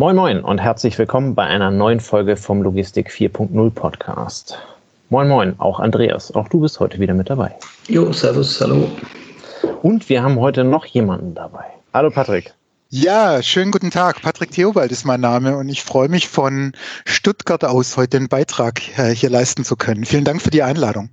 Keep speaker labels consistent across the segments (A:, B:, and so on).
A: Moin Moin und herzlich willkommen bei einer neuen Folge vom Logistik 4.0 Podcast. Moin Moin, auch Andreas, auch du bist heute wieder mit dabei.
B: Jo, servus, hallo.
A: Und wir haben heute noch jemanden dabei. Hallo Patrick.
C: Ja, schönen guten Tag. Patrick Theobald ist mein Name und ich freue mich von Stuttgart aus heute den Beitrag äh, hier leisten zu können. Vielen Dank für die Einladung.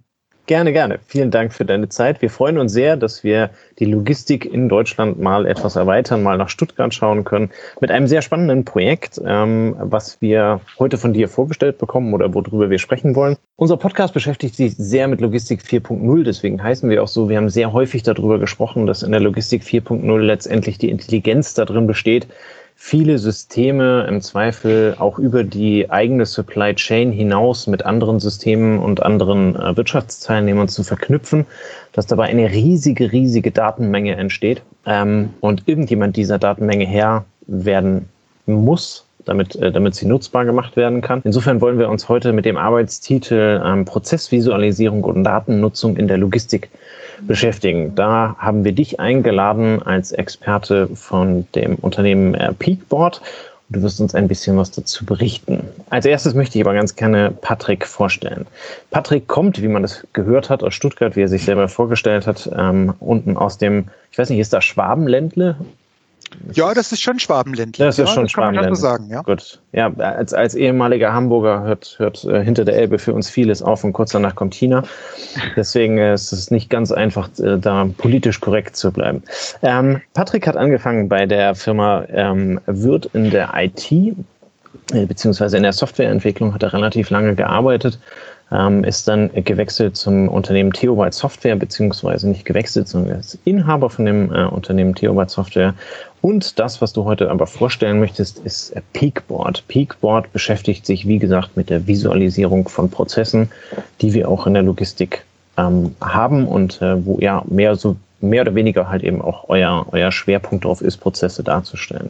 A: Gerne, gerne. Vielen Dank für deine Zeit. Wir freuen uns sehr, dass wir die Logistik in Deutschland mal etwas erweitern, mal nach Stuttgart schauen können, mit einem sehr spannenden Projekt, ähm, was wir heute von dir vorgestellt bekommen oder worüber wir sprechen wollen. Unser Podcast beschäftigt sich sehr mit Logistik 4.0, deswegen heißen wir auch so. Wir haben sehr häufig darüber gesprochen, dass in der Logistik 4.0 letztendlich die Intelligenz darin besteht, viele Systeme im Zweifel auch über die eigene Supply Chain hinaus mit anderen Systemen und anderen äh, Wirtschaftsteilnehmern zu verknüpfen, dass dabei eine riesige, riesige Datenmenge entsteht ähm, und irgendjemand dieser Datenmenge Herr werden muss, damit, äh, damit sie nutzbar gemacht werden kann. Insofern wollen wir uns heute mit dem Arbeitstitel ähm, Prozessvisualisierung und Datennutzung in der Logistik beschäftigen. Da haben wir dich eingeladen als Experte von dem Unternehmen äh, Peakboard. Du wirst uns ein bisschen was dazu berichten. Als erstes möchte ich aber ganz gerne Patrick vorstellen. Patrick kommt, wie man das gehört hat, aus Stuttgart, wie er sich selber vorgestellt hat, ähm, unten aus dem, ich weiß nicht, ist da Schwabenländle
C: ja, das ist schon Schwabenländle.
A: Das ist
C: ja,
A: schon Schwabenländle.
C: So sagen, ja.
A: Gut. Ja, als, als ehemaliger Hamburger hört, hört äh, hinter der Elbe für uns vieles auf und kurz danach kommt China. Deswegen äh, ist es nicht ganz einfach, äh, da politisch korrekt zu bleiben. Ähm, Patrick hat angefangen bei der Firma ähm, Wirt in der IT, beziehungsweise in der Softwareentwicklung hat er relativ lange gearbeitet ähm, ist dann gewechselt zum Unternehmen Theobald Software, beziehungsweise nicht gewechselt, sondern er ist Inhaber von dem äh, Unternehmen Theobald Software. Und das, was du heute aber vorstellen möchtest, ist Peakboard. Peakboard beschäftigt sich, wie gesagt, mit der Visualisierung von Prozessen, die wir auch in der Logistik ähm, haben und äh, wo ja mehr so mehr oder weniger halt eben auch euer, euer Schwerpunkt darauf ist, Prozesse darzustellen.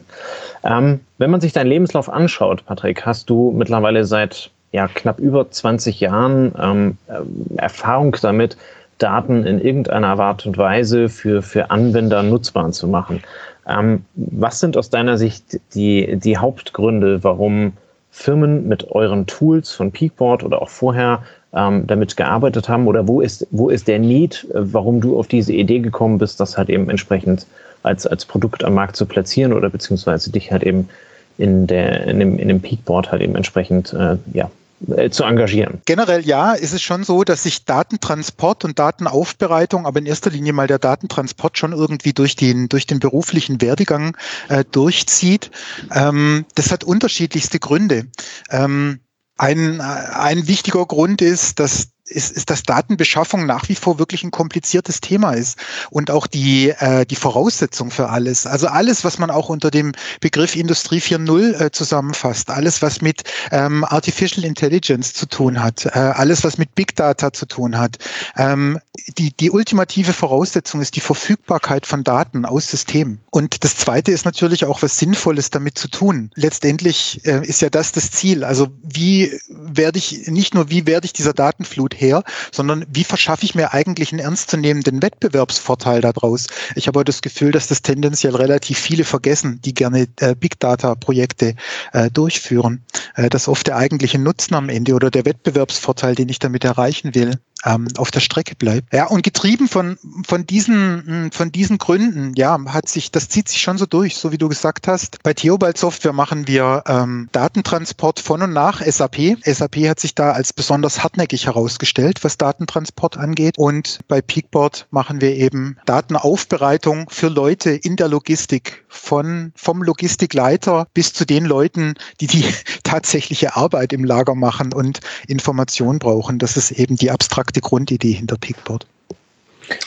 A: Ähm, wenn man sich deinen Lebenslauf anschaut, Patrick, hast du mittlerweile seit ja, knapp über 20 Jahren ähm, äh, Erfahrung damit, Daten in irgendeiner Art und Weise für, für Anwender nutzbar zu machen. Ähm, was sind aus deiner Sicht die, die Hauptgründe, warum Firmen mit euren Tools von Peakboard oder auch vorher ähm, damit gearbeitet haben? Oder wo ist, wo ist der Need, äh, warum du auf diese Idee gekommen bist, das halt eben entsprechend als, als Produkt am Markt zu platzieren oder beziehungsweise dich halt eben in, der, in, dem, in dem Peakboard halt eben entsprechend äh, ja, äh, zu engagieren.
C: Generell ja, ist es schon so, dass sich Datentransport und Datenaufbereitung, aber in erster Linie mal der Datentransport schon irgendwie durch den, durch den beruflichen Werdegang äh, durchzieht. Ähm, das hat unterschiedlichste Gründe. Ähm, ein, ein wichtiger Grund ist, dass ist, ist, dass Datenbeschaffung nach wie vor wirklich ein kompliziertes Thema ist und auch die, äh, die Voraussetzung für alles. Also alles, was man auch unter dem Begriff Industrie 4.0 äh, zusammenfasst, alles, was mit ähm, Artificial Intelligence zu tun hat, äh, alles, was mit Big Data zu tun hat. Ähm, die, die ultimative Voraussetzung ist die Verfügbarkeit von Daten aus Systemen. Und das Zweite ist natürlich auch was Sinnvolles damit zu tun. Letztendlich äh, ist ja das das Ziel. Also wie werde ich, nicht nur wie werde ich dieser Datenflut her, sondern wie verschaffe ich mir eigentlich einen ernstzunehmenden Wettbewerbsvorteil daraus? Ich habe das Gefühl, dass das tendenziell relativ viele vergessen, die gerne äh, Big Data Projekte äh, durchführen, äh, dass oft der eigentliche Nutzen am Ende oder der Wettbewerbsvorteil, den ich damit erreichen will, ähm, auf der Strecke bleibt. Ja, und getrieben von, von diesen, hm, von diesen Gründen, ja, hat sich, das zieht sich schon so durch, so wie du gesagt hast. Bei Theobald Software machen wir ähm, Datentransport von und nach SAP. SAP hat sich da als besonders hartnäckig herausgestellt, was Datentransport angeht. Und bei Peakboard machen wir eben Datenaufbereitung für Leute in der Logistik, von, vom Logistikleiter bis zu den Leuten, die die tatsächliche Arbeit im Lager machen und Informationen brauchen. Das ist eben die abstrakte die Grundidee hinter Peakboard.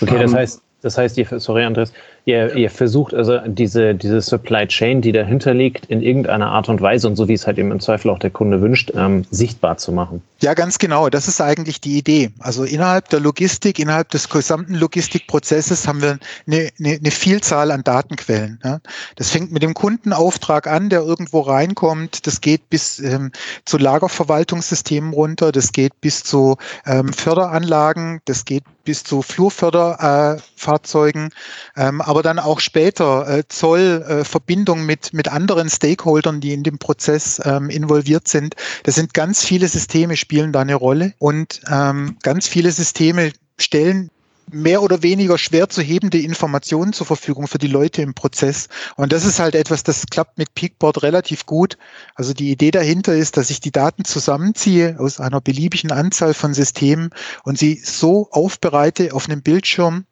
A: Okay, das ähm, heißt, das heißt, sorry Andreas, ihr, ihr versucht also diese, diese Supply Chain, die dahinter liegt, in irgendeiner Art und Weise und so wie es halt eben im Zweifel auch der Kunde wünscht, ähm, sichtbar zu machen.
C: Ja, ganz genau. Das ist eigentlich die Idee. Also innerhalb der Logistik, innerhalb des gesamten Logistikprozesses haben wir eine, eine, eine Vielzahl an Datenquellen. Ja. Das fängt mit dem Kundenauftrag an, der irgendwo reinkommt. Das geht bis ähm, zu Lagerverwaltungssystemen runter. Das geht bis zu ähm, Förderanlagen. Das geht bis zu Flurförderfahrzeugen. Äh, aber aber dann auch später äh, Zoll, äh, Verbindung mit, mit anderen Stakeholdern, die in dem Prozess ähm, involviert sind. Das sind ganz viele Systeme, spielen da eine Rolle und ähm, ganz viele Systeme stellen mehr oder weniger schwer zu hebende Informationen zur Verfügung für die Leute im Prozess. Und das ist halt etwas, das klappt mit Peakboard relativ gut. Also die Idee dahinter ist, dass ich die Daten zusammenziehe aus einer beliebigen Anzahl von Systemen und sie so aufbereite auf einem Bildschirm,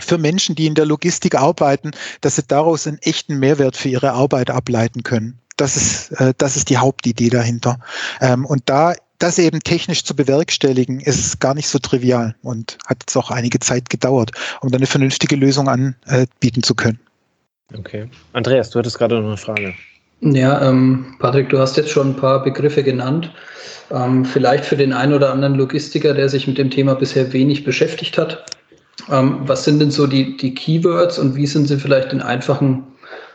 C: für Menschen, die in der Logistik arbeiten, dass sie daraus einen echten Mehrwert für ihre Arbeit ableiten können. Das ist, äh, das ist die Hauptidee dahinter. Ähm, und da das eben technisch zu bewerkstelligen, ist gar nicht so trivial und hat jetzt auch einige Zeit gedauert, um dann eine vernünftige Lösung anbieten zu können.
A: Okay. Andreas, du hattest gerade noch eine Frage.
B: Ja, ähm, Patrick, du hast jetzt schon ein paar Begriffe genannt. Ähm, vielleicht für den einen oder anderen Logistiker, der sich mit dem Thema bisher wenig beschäftigt hat. Ähm, was sind denn so die, die Keywords und wie sind sie vielleicht in einfachen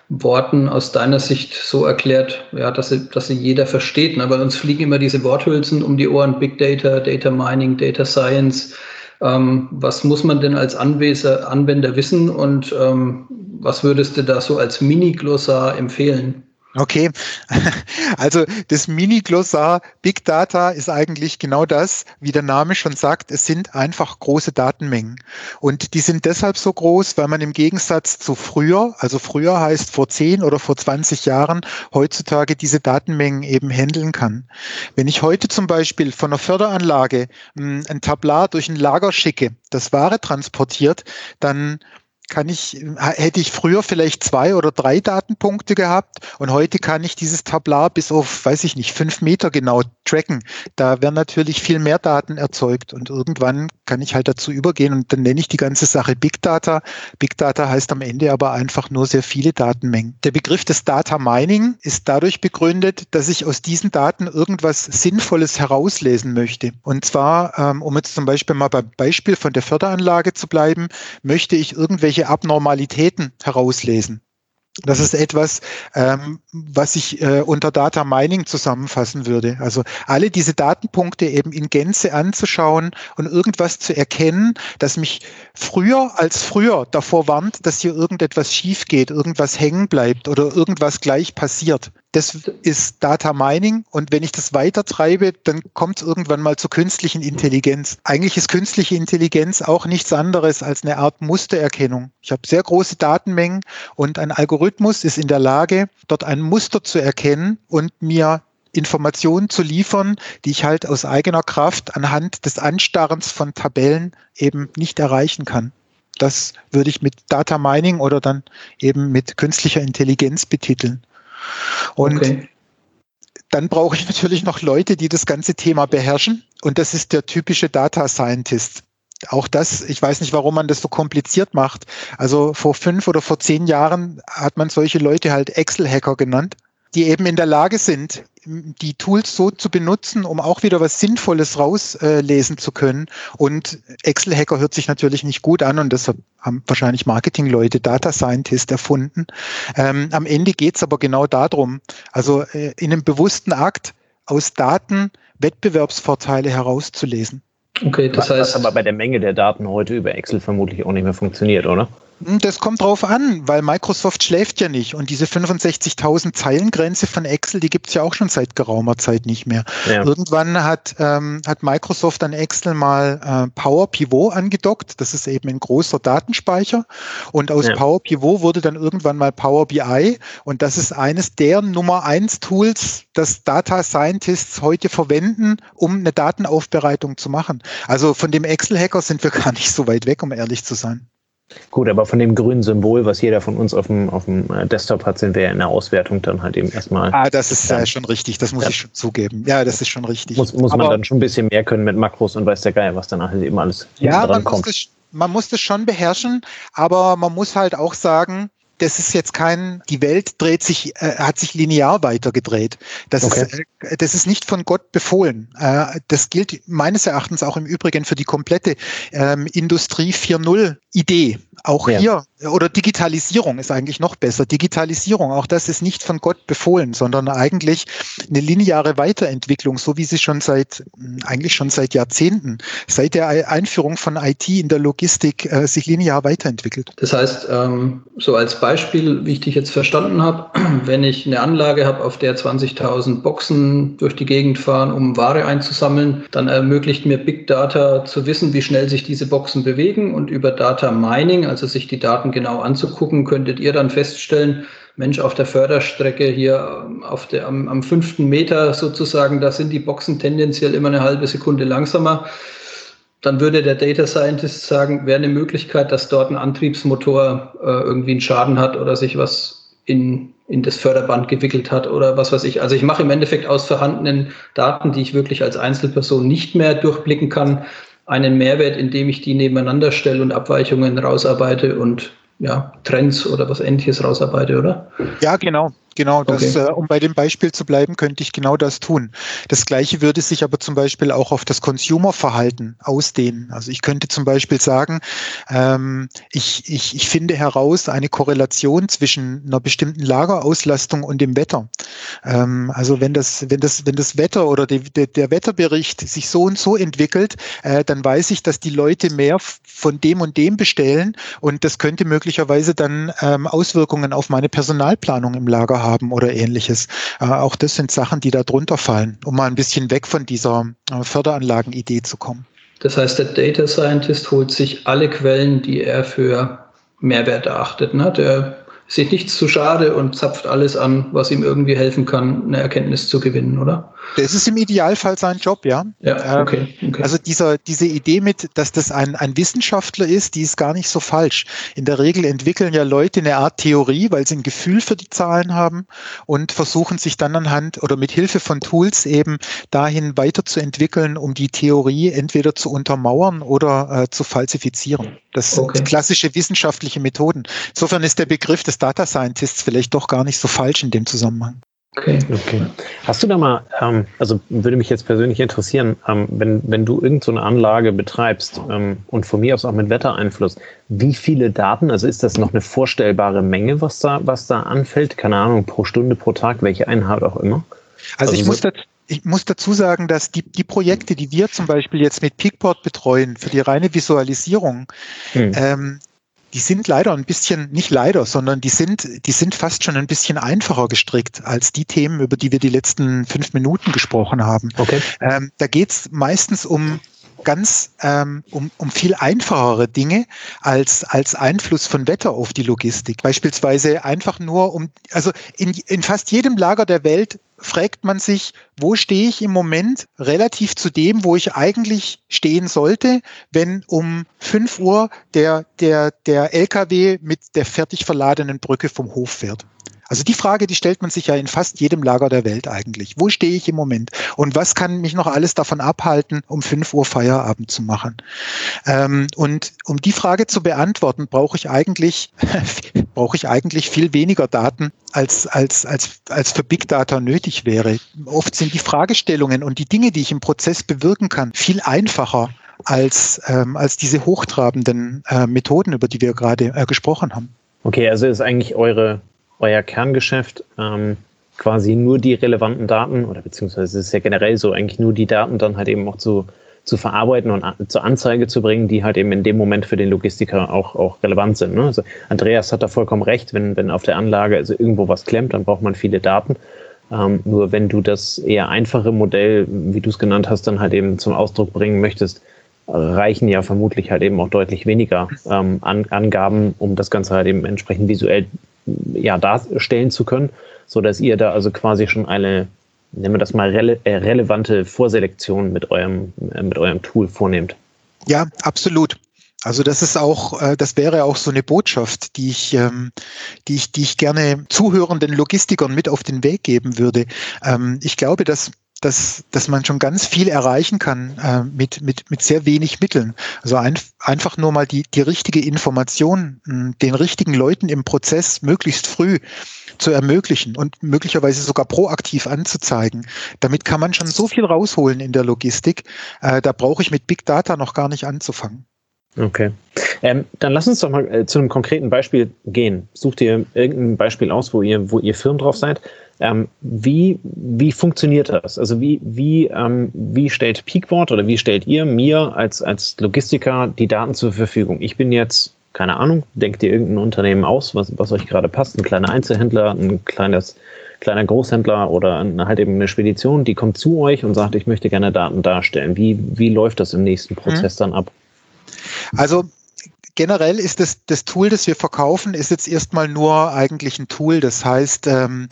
B: Worten aus deiner Sicht so erklärt, ja, dass sie, dass sie jeder versteht. Ne? Bei uns fliegen immer diese Worthülsen um die Ohren, Big Data, Data Mining, Data Science. Ähm, was muss man denn als Anweser, Anwender wissen und ähm, was würdest du da so als Mini-Glossar empfehlen?
C: Okay, also das Mini-Glossar Big Data ist eigentlich genau das, wie der Name schon sagt, es sind einfach große Datenmengen. Und die sind deshalb so groß, weil man im Gegensatz zu früher, also früher heißt vor 10 oder vor 20 Jahren, heutzutage diese Datenmengen eben handeln kann. Wenn ich heute zum Beispiel von einer Förderanlage hm, ein Tablar durch ein Lager schicke, das Ware transportiert, dann kann ich, hätte ich früher vielleicht zwei oder drei Datenpunkte gehabt und heute kann ich dieses Tablar bis auf, weiß ich nicht, fünf Meter genau tracken. Da werden natürlich viel mehr Daten erzeugt und irgendwann kann ich halt dazu übergehen und dann nenne ich die ganze Sache Big Data. Big Data heißt am Ende aber einfach nur sehr viele Datenmengen. Der Begriff des Data Mining ist dadurch begründet, dass ich aus diesen Daten irgendwas Sinnvolles herauslesen möchte. Und zwar, ähm, um jetzt zum Beispiel mal beim Beispiel von der Förderanlage zu bleiben, möchte ich irgendwelche irgendwelche Abnormalitäten herauslesen. Das ist etwas, ähm, was ich äh, unter Data Mining zusammenfassen würde. Also alle diese Datenpunkte eben in Gänze anzuschauen und irgendwas zu erkennen, das mich früher als früher davor warnt, dass hier irgendetwas schief geht, irgendwas hängen bleibt oder irgendwas gleich passiert. Das ist Data Mining und wenn ich das weiter treibe, dann kommt es irgendwann mal zur künstlichen Intelligenz. Eigentlich ist künstliche Intelligenz auch nichts anderes als eine Art Mustererkennung. Ich habe sehr große Datenmengen und ein Algorithmus ist in der Lage, dort ein Muster zu erkennen und mir Informationen zu liefern, die ich halt aus eigener Kraft anhand des Anstarrens von Tabellen eben nicht erreichen kann. Das würde ich mit Data Mining oder dann eben mit künstlicher Intelligenz betiteln. Und okay. dann brauche ich natürlich noch Leute, die das ganze Thema beherrschen. Und das ist der typische Data Scientist. Auch das, ich weiß nicht, warum man das so kompliziert macht. Also vor fünf oder vor zehn Jahren hat man solche Leute halt Excel-Hacker genannt die eben in der Lage sind, die Tools so zu benutzen, um auch wieder was Sinnvolles rauslesen äh, zu können. Und Excel-Hacker hört sich natürlich nicht gut an und deshalb haben wahrscheinlich Marketing-Leute Data Scientist erfunden. Ähm, am Ende geht es aber genau darum, also äh, in einem bewussten Akt aus Daten Wettbewerbsvorteile herauszulesen.
A: Okay, das heißt. Was aber bei der Menge der Daten heute über Excel vermutlich auch nicht mehr funktioniert, oder?
C: Hm, das kommt drauf an, weil Microsoft schläft ja nicht und diese 65.000 Zeilengrenze von Excel, die gibt's ja auch schon seit geraumer Zeit nicht mehr. Ja. Irgendwann hat, ähm, hat Microsoft an Excel mal äh, Power Pivot angedockt. Das ist eben ein großer Datenspeicher und aus ja. Power Pivot wurde dann irgendwann mal Power BI und das ist eines der Nummer eins Tools, das Data Scientists heute verwenden, um eine Datenaufbereitung zu machen. Also von dem Excel-Hacker sind wir gar nicht so weit weg, um ehrlich zu sein.
A: Gut, aber von dem grünen Symbol, was jeder von uns auf dem, auf dem äh, Desktop hat, sind wir in der Auswertung dann halt eben erstmal.
C: Ah, das ist ja schon richtig, das muss ja. ich schon zugeben. Ja, das ist schon richtig.
A: Muss, muss man dann schon ein bisschen mehr können mit Makros und weiß der Geil, was dann halt eben alles
C: ja, dran kommt. Das, man muss das schon beherrschen, aber man muss halt auch sagen, das ist jetzt kein, die Welt dreht sich, äh, hat sich linear weitergedreht. Das, okay. ist, äh, das ist nicht von Gott befohlen. Äh, das gilt meines Erachtens auch im Übrigen für die komplette ähm, Industrie 4.0 Idee. Auch ja. hier, oder Digitalisierung ist eigentlich noch besser. Digitalisierung, auch das ist nicht von Gott befohlen, sondern eigentlich eine lineare Weiterentwicklung, so wie sie schon seit, eigentlich schon seit Jahrzehnten, seit der Einführung von IT in der Logistik äh, sich linear weiterentwickelt.
B: Das heißt, ähm, so als Beispiel, wie ich dich jetzt verstanden habe, wenn ich eine Anlage habe, auf der 20.000 Boxen durch die Gegend fahren, um Ware einzusammeln, dann ermöglicht mir Big Data zu wissen, wie schnell sich diese Boxen bewegen und über Data Mining, also sich die Daten genau anzugucken, könntet ihr dann feststellen, Mensch, auf der Förderstrecke hier ähm, auf der, am, am fünften Meter sozusagen, da sind die Boxen tendenziell immer eine halbe Sekunde langsamer. Dann würde der Data Scientist sagen, wäre eine Möglichkeit, dass dort ein Antriebsmotor äh, irgendwie einen Schaden hat oder sich was in, in das Förderband gewickelt hat oder was weiß ich. Also ich mache im Endeffekt aus vorhandenen Daten, die ich wirklich als Einzelperson nicht mehr durchblicken kann, einen Mehrwert, indem ich die nebeneinander stelle und Abweichungen rausarbeite und ja, Trends oder was ähnliches rausarbeite, oder?
C: Ja, genau. Genau, das, okay. äh, um bei dem Beispiel zu bleiben, könnte ich genau das tun. Das gleiche würde sich aber zum Beispiel auch auf das Consumer-Verhalten ausdehnen. Also ich könnte zum Beispiel sagen, ähm, ich, ich, ich finde heraus eine Korrelation zwischen einer bestimmten Lagerauslastung und dem Wetter. Ähm, also wenn das, wenn das, wenn das Wetter oder die, der, der Wetterbericht sich so und so entwickelt, äh, dann weiß ich, dass die Leute mehr von dem und dem bestellen und das könnte möglicherweise dann ähm, Auswirkungen auf meine Personalplanung im Lager haben oder ähnliches. Äh, auch das sind Sachen, die da drunter fallen, um mal ein bisschen weg von dieser äh, Förderanlagenidee zu kommen.
B: Das heißt, der Data Scientist holt sich alle Quellen, die er für Mehrwert erachtet. Ne? Der sich nichts zu schade und zapft alles an, was ihm irgendwie helfen kann, eine Erkenntnis zu gewinnen, oder?
C: Das ist im Idealfall sein Job, ja.
B: Ja, ähm, okay. okay.
C: Also dieser, diese Idee mit, dass das ein, ein Wissenschaftler ist, die ist gar nicht so falsch. In der Regel entwickeln ja Leute eine Art Theorie, weil sie ein Gefühl für die Zahlen haben und versuchen sich dann anhand oder mit Hilfe von Tools eben dahin weiterzuentwickeln, um die Theorie entweder zu untermauern oder äh, zu falsifizieren. Das sind okay. klassische wissenschaftliche Methoden. Insofern ist der Begriff des Data Scientists vielleicht doch gar nicht so falsch in dem Zusammenhang.
A: Okay. okay. Hast du da mal, ähm, also würde mich jetzt persönlich interessieren, ähm, wenn, wenn du irgendeine so Anlage betreibst ähm, und von mir aus auch mit Wettereinfluss, wie viele Daten, also ist das noch eine vorstellbare Menge, was da, was da anfällt? Keine Ahnung, pro Stunde, pro Tag, welche Einheit auch immer?
C: Also, also ich muss, ich muss dazu sagen, dass die, die Projekte, die wir zum Beispiel jetzt mit Peakport betreuen, für die reine Visualisierung, hm. ähm, die sind leider ein bisschen, nicht leider, sondern die sind, die sind fast schon ein bisschen einfacher gestrickt als die Themen, über die wir die letzten fünf Minuten gesprochen haben. Okay. Ähm, da geht's meistens um ganz ähm, um, um viel einfachere Dinge als, als Einfluss von Wetter auf die Logistik. Beispielsweise einfach nur um, also in, in fast jedem Lager der Welt fragt man sich, wo stehe ich im Moment relativ zu dem, wo ich eigentlich stehen sollte, wenn um 5 Uhr der, der, der LKW mit der fertig verladenen Brücke vom Hof fährt. Also die Frage, die stellt man sich ja in fast jedem Lager der Welt eigentlich. Wo stehe ich im Moment? Und was kann mich noch alles davon abhalten, um 5 Uhr Feierabend zu machen? Ähm, und um die Frage zu beantworten, brauche ich eigentlich, brauche ich eigentlich viel weniger Daten, als, als, als, als für Big Data nötig wäre. Oft sind die Fragestellungen und die Dinge, die ich im Prozess bewirken kann, viel einfacher als, ähm, als diese hochtrabenden äh, Methoden, über die wir gerade äh, gesprochen haben.
A: Okay, also ist eigentlich eure euer Kerngeschäft ähm, quasi nur die relevanten Daten oder beziehungsweise es ist ja generell so, eigentlich nur die Daten dann halt eben auch zu, zu verarbeiten und zur Anzeige zu bringen, die halt eben in dem Moment für den Logistiker auch, auch relevant sind. Ne? Also Andreas hat da vollkommen recht, wenn, wenn auf der Anlage also irgendwo was klemmt, dann braucht man viele Daten. Ähm, nur wenn du das eher einfache Modell, wie du es genannt hast, dann halt eben zum Ausdruck bringen möchtest, reichen ja vermutlich halt eben auch deutlich weniger ähm, An Angaben, um das Ganze halt eben entsprechend visuell ja, darstellen zu können, so dass ihr da also quasi schon eine, nennen wir das mal, rele äh, relevante Vorselektion mit eurem, äh, mit eurem Tool vornehmt.
C: Ja, absolut. Also das ist auch, äh, das wäre auch so eine Botschaft, die ich, ähm, die ich, die ich gerne zuhörenden Logistikern mit auf den Weg geben würde. Ähm, ich glaube, dass dass, dass man schon ganz viel erreichen kann äh, mit, mit, mit sehr wenig Mitteln. Also ein, einfach nur mal die, die richtige Information den richtigen Leuten im Prozess möglichst früh zu ermöglichen und möglicherweise sogar proaktiv anzuzeigen. Damit kann man schon so viel rausholen in der Logistik. Äh, da brauche ich mit Big Data noch gar nicht anzufangen.
A: Okay. Ähm, dann lass uns doch mal äh, zu einem konkreten Beispiel gehen. Sucht ihr irgendein Beispiel aus, wo ihr, wo ihr Firmen drauf seid? Ähm, wie, wie funktioniert das? Also wie, wie, ähm, wie stellt Peakboard oder wie stellt ihr mir als, als Logistiker die Daten zur Verfügung? Ich bin jetzt, keine Ahnung, denkt ihr irgendein Unternehmen aus, was, was euch gerade passt? Ein kleiner Einzelhändler, ein kleines, kleiner Großhändler oder ein, halt eben eine Spedition, die kommt zu euch und sagt, ich möchte gerne Daten darstellen. Wie, wie läuft das im nächsten Prozess mhm. dann ab?
C: Also generell ist das, das Tool, das wir verkaufen, ist jetzt erstmal nur eigentlich ein Tool. Das heißt, ähm,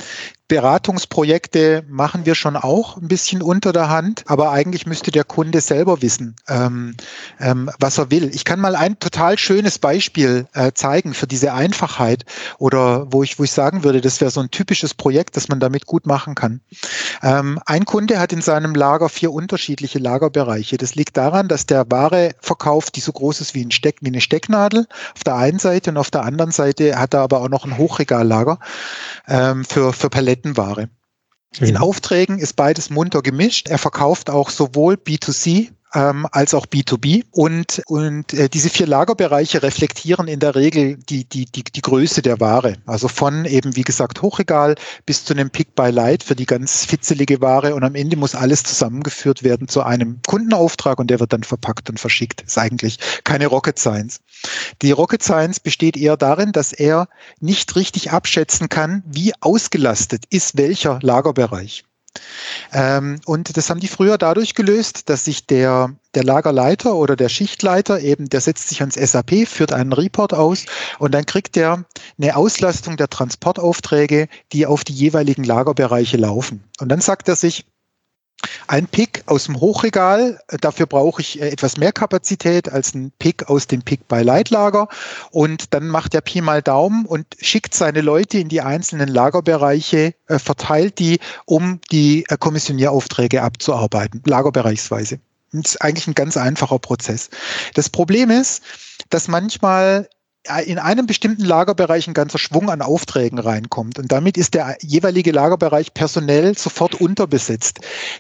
C: Beratungsprojekte machen wir schon auch ein bisschen unter der Hand, aber eigentlich müsste der Kunde selber wissen, ähm, ähm, was er will. Ich kann mal ein total schönes Beispiel äh, zeigen für diese Einfachheit oder wo ich, wo ich sagen würde, das wäre so ein typisches Projekt, das man damit gut machen kann. Ähm, ein Kunde hat in seinem Lager vier unterschiedliche Lagerbereiche. Das liegt daran, dass der Ware verkauft, die so groß ist wie, ein Steck, wie eine Stecknadel auf der einen Seite und auf der anderen Seite hat er aber auch noch ein Hochregallager ähm, für, für Paletten Kettenware. In. Aufträgen ist beides munter gemischt. Er verkauft auch sowohl B2C ähm, als auch B2B. Und, und äh, diese vier Lagerbereiche reflektieren in der Regel die, die, die, die Größe der Ware. Also von eben, wie gesagt, Hochregal bis zu einem Pick by Light für die ganz fitzelige Ware. Und am Ende muss alles zusammengeführt werden zu einem Kundenauftrag und der wird dann verpackt und verschickt. Ist eigentlich keine Rocket Science. Die Rocket Science besteht eher darin, dass er nicht richtig abschätzen kann, wie ausgelastet ist welcher Lagerbereich. Ähm, und das haben die früher dadurch gelöst, dass sich der, der Lagerleiter oder der Schichtleiter eben, der setzt sich ans SAP, führt einen Report aus und dann kriegt er eine Auslastung der Transportaufträge, die auf die jeweiligen Lagerbereiche laufen. Und dann sagt er sich, ein Pick aus dem Hochregal, dafür brauche ich äh, etwas mehr Kapazität als ein Pick aus dem Pick bei Leitlager. Und dann macht der Pi mal Daumen und schickt seine Leute in die einzelnen Lagerbereiche, äh, verteilt die, um die äh, Kommissionieraufträge abzuarbeiten, lagerbereichsweise. Das ist eigentlich ein ganz einfacher Prozess. Das Problem ist, dass manchmal in einem bestimmten Lagerbereich ein ganzer Schwung an Aufträgen reinkommt. Und damit ist der jeweilige Lagerbereich personell sofort unterbesetzt.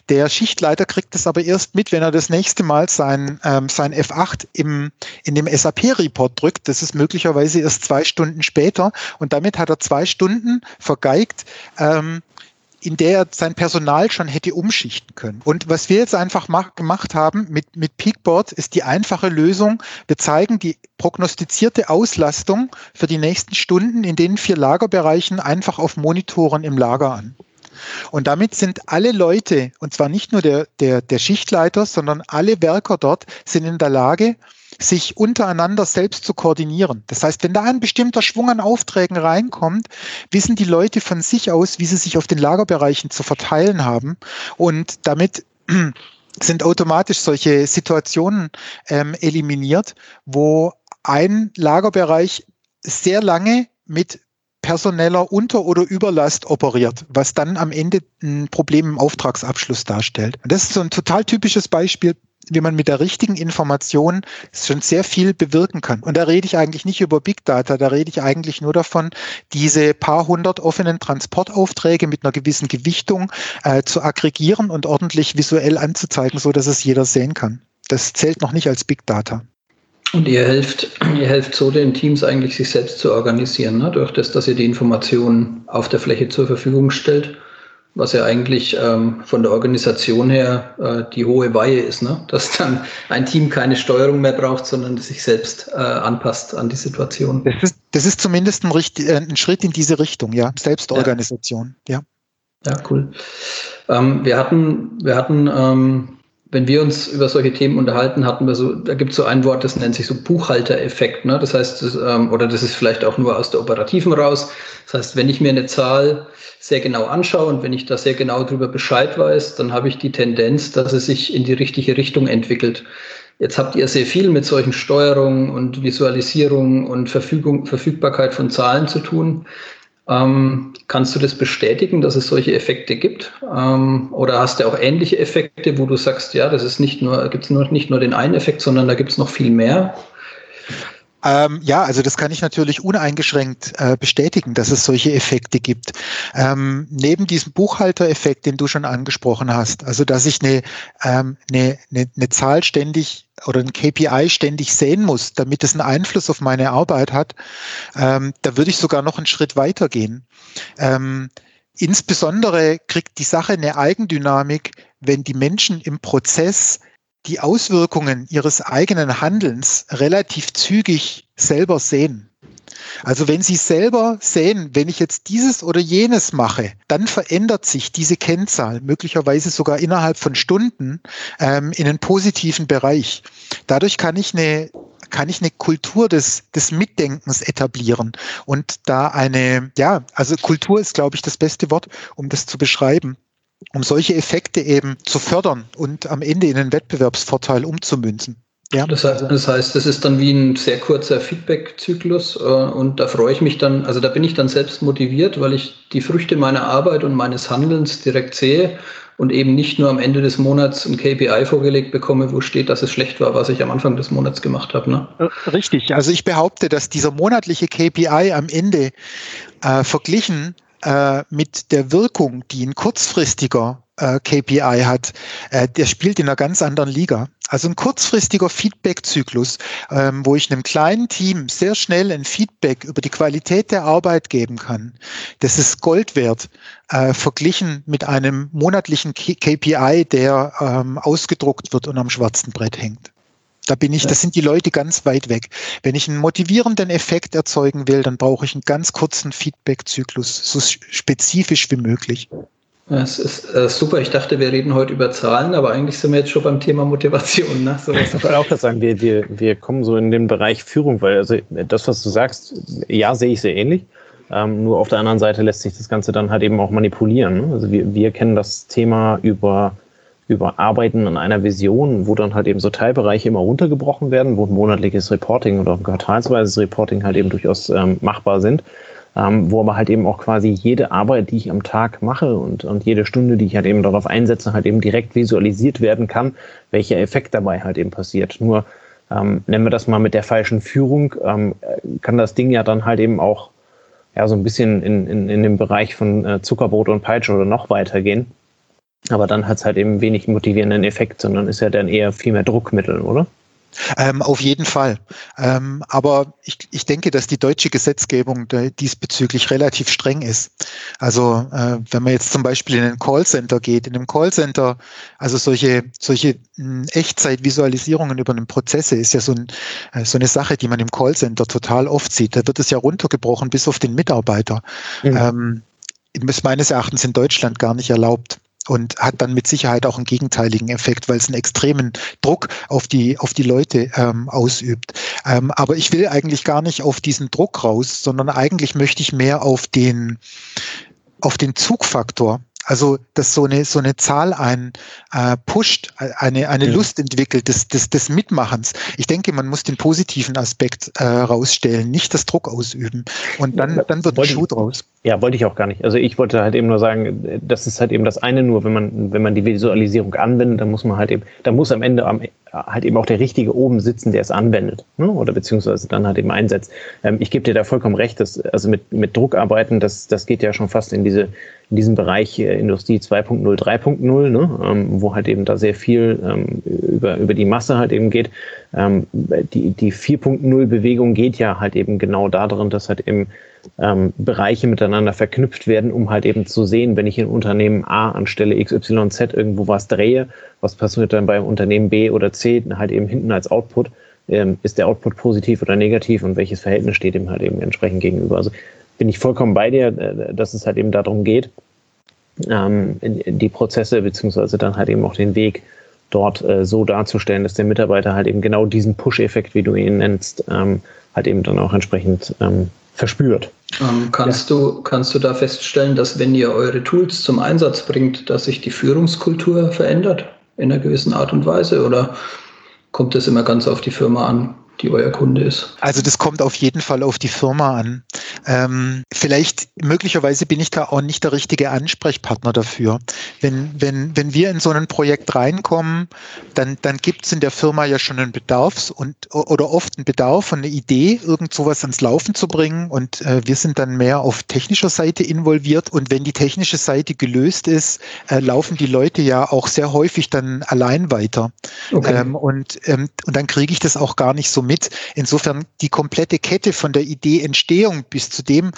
C: Der Schichtleiter kriegt es aber erst mit, wenn er das nächste Mal sein, ähm, sein F8 im, in dem SAP-Report drückt. Das ist möglicherweise erst zwei Stunden später. Und damit hat er zwei Stunden vergeigt, ähm, in der er sein Personal schon hätte umschichten können. Und was wir jetzt einfach gemacht haben mit, mit Peakboard ist die einfache Lösung. Wir zeigen die prognostizierte Auslastung für die nächsten Stunden in den vier Lagerbereichen einfach auf Monitoren im Lager an. Und damit sind alle Leute, und zwar nicht nur der, der, der Schichtleiter, sondern alle Werker dort, sind in der Lage, sich untereinander selbst zu koordinieren. Das heißt, wenn da ein bestimmter Schwung an Aufträgen reinkommt, wissen die Leute von sich aus, wie sie sich auf den Lagerbereichen zu verteilen haben. Und damit sind automatisch solche Situationen ähm, eliminiert, wo ein Lagerbereich sehr lange mit personeller Unter- oder Überlast operiert, was dann am Ende ein Problem im Auftragsabschluss darstellt. Und das ist so ein total typisches Beispiel wie man mit der richtigen Information schon sehr viel bewirken kann. Und da rede ich eigentlich nicht über Big Data, da rede ich eigentlich nur davon, diese paar hundert offenen Transportaufträge mit einer gewissen Gewichtung äh, zu aggregieren und ordentlich visuell anzuzeigen, so dass es jeder sehen kann. Das zählt noch nicht als Big Data.
B: Und ihr helft, ihr helft so den Teams eigentlich, sich selbst zu organisieren, ne? durch das, dass ihr die Informationen auf der Fläche zur Verfügung stellt was ja eigentlich ähm, von der Organisation her äh, die hohe Weihe ist, ne? dass dann ein Team keine Steuerung mehr braucht, sondern sich selbst äh, anpasst an die Situation.
C: Das ist, das ist zumindest ein, äh, ein Schritt in diese Richtung, ja, Selbstorganisation, ja.
B: Ja, ja cool. Ähm, wir hatten, wir hatten ähm, wenn wir uns über solche Themen unterhalten, hatten wir so, da gibt es so ein Wort, das nennt sich so Buchhaltereffekt. Ne? Das heißt, das, ähm, oder das ist vielleicht auch nur aus der Operativen raus. Das heißt, wenn ich mir eine Zahl sehr genau anschaue und wenn ich da sehr genau darüber Bescheid weiß, dann habe ich die Tendenz, dass es sich in die richtige Richtung entwickelt. Jetzt habt ihr sehr viel mit solchen Steuerungen und Visualisierungen und Verfügung, Verfügbarkeit von Zahlen zu tun. Ähm, kannst du das bestätigen, dass es solche Effekte gibt? Ähm, oder hast du auch ähnliche Effekte, wo du sagst, ja, das ist nicht nur, gibt es nicht nur den einen Effekt, sondern da gibt es noch viel mehr?
C: Ähm, ja, also das kann ich natürlich uneingeschränkt äh, bestätigen, dass es solche Effekte gibt. Ähm, neben diesem Buchhaltereffekt, den du schon angesprochen hast, also dass ich eine, ähm, eine, eine, eine Zahl ständig oder ein KPI ständig sehen muss, damit es einen Einfluss auf meine Arbeit hat, ähm, da würde ich sogar noch einen Schritt weiter gehen. Ähm, insbesondere kriegt die Sache eine Eigendynamik, wenn die Menschen im Prozess die Auswirkungen ihres eigenen Handelns relativ zügig selber sehen. Also wenn Sie selber sehen, wenn ich jetzt dieses oder jenes mache, dann verändert sich diese Kennzahl möglicherweise sogar innerhalb von Stunden ähm, in einen positiven Bereich. Dadurch kann ich eine kann ich eine Kultur des, des Mitdenkens etablieren und da eine, ja, also Kultur ist, glaube ich, das beste Wort, um das zu beschreiben um solche Effekte eben zu fördern und am Ende in einen Wettbewerbsvorteil umzumünzen.
B: Ja. Das, heißt, das heißt, das ist dann wie ein sehr kurzer Feedback-Zyklus äh, und da freue ich mich dann, also da bin ich dann selbst motiviert, weil ich die Früchte meiner Arbeit und meines Handelns direkt sehe und eben nicht nur am Ende des Monats ein KPI vorgelegt bekomme, wo steht, dass es schlecht war, was ich am Anfang des Monats gemacht habe. Ne?
C: Äh, richtig. Also ich behaupte, dass dieser monatliche KPI am Ende äh, verglichen äh, mit der Wirkung, die ein kurzfristiger äh, KPI hat, äh, der spielt in einer ganz anderen Liga. Also ein kurzfristiger Feedback-Zyklus, ähm, wo ich einem kleinen Team sehr schnell ein Feedback über die Qualität der Arbeit geben kann, das ist Gold wert, äh, verglichen mit einem monatlichen KPI, der ähm, ausgedruckt wird und am schwarzen Brett hängt. Da bin ich, das sind die Leute ganz weit weg. Wenn ich einen motivierenden Effekt erzeugen will, dann brauche ich einen ganz kurzen Feedback-Zyklus, so spezifisch wie möglich.
B: Das ist äh, super. Ich dachte, wir reden heute über Zahlen, aber eigentlich sind wir jetzt schon beim Thema Motivation. Ne?
A: So ich wollte auch sagen, wir, wir, wir kommen so in den Bereich Führung, weil also das, was du sagst, ja, sehe ich sehr ähnlich. Ähm, nur auf der anderen Seite lässt sich das Ganze dann halt eben auch manipulieren. Ne? Also wir, wir kennen das Thema über über Arbeiten an einer Vision, wo dann halt eben so Teilbereiche immer runtergebrochen werden, wo ein monatliches Reporting oder ein quartalsweises Reporting halt eben durchaus ähm, machbar sind, ähm, wo aber halt eben auch quasi jede Arbeit, die ich am Tag mache und, und jede Stunde, die ich halt eben darauf einsetze, halt eben direkt visualisiert werden kann, welcher Effekt dabei halt eben passiert. Nur ähm, nennen wir das mal mit der falschen Führung, ähm, kann das Ding ja dann halt eben auch ja, so ein bisschen in, in, in dem Bereich von äh, Zuckerbrot und Peitsche oder noch weitergehen aber dann hat es halt eben wenig motivierenden Effekt, sondern ist ja dann eher viel mehr Druckmittel, oder?
C: Ähm, auf jeden Fall. Ähm, aber ich, ich denke, dass die deutsche Gesetzgebung diesbezüglich relativ streng ist. Also äh, wenn man jetzt zum Beispiel in ein Callcenter geht, in einem Callcenter, also solche, solche hm, Echtzeitvisualisierungen über einen Prozesse ist ja so, ein, äh, so eine Sache, die man im Callcenter total oft sieht. Da wird es ja runtergebrochen bis auf den Mitarbeiter. Mhm. Ähm, ist meines Erachtens in Deutschland gar nicht erlaubt und hat dann mit Sicherheit auch einen gegenteiligen Effekt, weil es einen extremen Druck auf die, auf die Leute ähm, ausübt. Ähm, aber ich will eigentlich gar nicht auf diesen Druck raus, sondern eigentlich möchte ich mehr auf den, auf den Zugfaktor also, dass so eine, so eine Zahl ein äh, pusht, eine, eine ja. Lust entwickelt des, des, des Mitmachens. Ich denke, man muss den positiven Aspekt äh, rausstellen, nicht das Druck ausüben. Und dann, dann wird ein Schuh draus.
A: Ja, wollte ich auch gar nicht. Also ich wollte halt eben nur sagen, das ist halt eben das eine nur, wenn man, wenn man die Visualisierung anwendet, dann muss man halt eben, da muss am Ende am, halt eben auch der Richtige oben sitzen, der es anwendet, ne? oder beziehungsweise dann halt eben einsetzt. Ähm, ich gebe dir da vollkommen recht, dass, also mit, mit Druck arbeiten, das, das geht ja schon fast in diese, in diesem Bereich äh, Industrie 2.0, 3.0, ne? ähm, wo halt eben da sehr viel ähm, über, über die Masse halt eben geht. Ähm, die die 4.0 Bewegung geht ja halt eben genau darin, dass halt eben ähm, Bereiche miteinander verknüpft werden, um halt eben zu sehen, wenn ich in Unternehmen A anstelle XYZ irgendwo was drehe, was passiert dann beim Unternehmen B oder C halt eben hinten als Output. Ähm, ist der Output positiv oder negativ und welches Verhältnis steht ihm halt eben entsprechend gegenüber? Also bin ich vollkommen bei dir, äh, dass es halt eben darum geht, ähm, die Prozesse beziehungsweise dann halt eben auch den Weg dort äh, so darzustellen, dass der Mitarbeiter halt eben genau diesen Push-Effekt, wie du ihn nennst, ähm, halt eben dann auch entsprechend ähm, verspürt.
B: Ähm, kannst, ja. du, kannst du da feststellen, dass wenn ihr eure Tools zum Einsatz bringt, dass sich die Führungskultur verändert in einer gewissen Art und Weise oder kommt es immer ganz auf die Firma an? Die euer Kunde ist?
C: Also das kommt auf jeden Fall auf die Firma an. Ähm, vielleicht, möglicherweise bin ich da auch nicht der richtige Ansprechpartner dafür. Wenn, wenn, wenn wir in so ein Projekt reinkommen, dann, dann gibt es in der Firma ja schon einen Bedarfs- und oder oft einen Bedarf und eine Idee, irgend sowas ans Laufen zu bringen. Und äh, wir sind dann mehr auf technischer Seite involviert. Und wenn die technische Seite gelöst ist, äh, laufen die Leute ja auch sehr häufig dann allein weiter. Okay. Ähm, und, ähm, und dann kriege ich das auch gar nicht so mit. Insofern die komplette Kette von der Idee-Entstehung bis zu dem,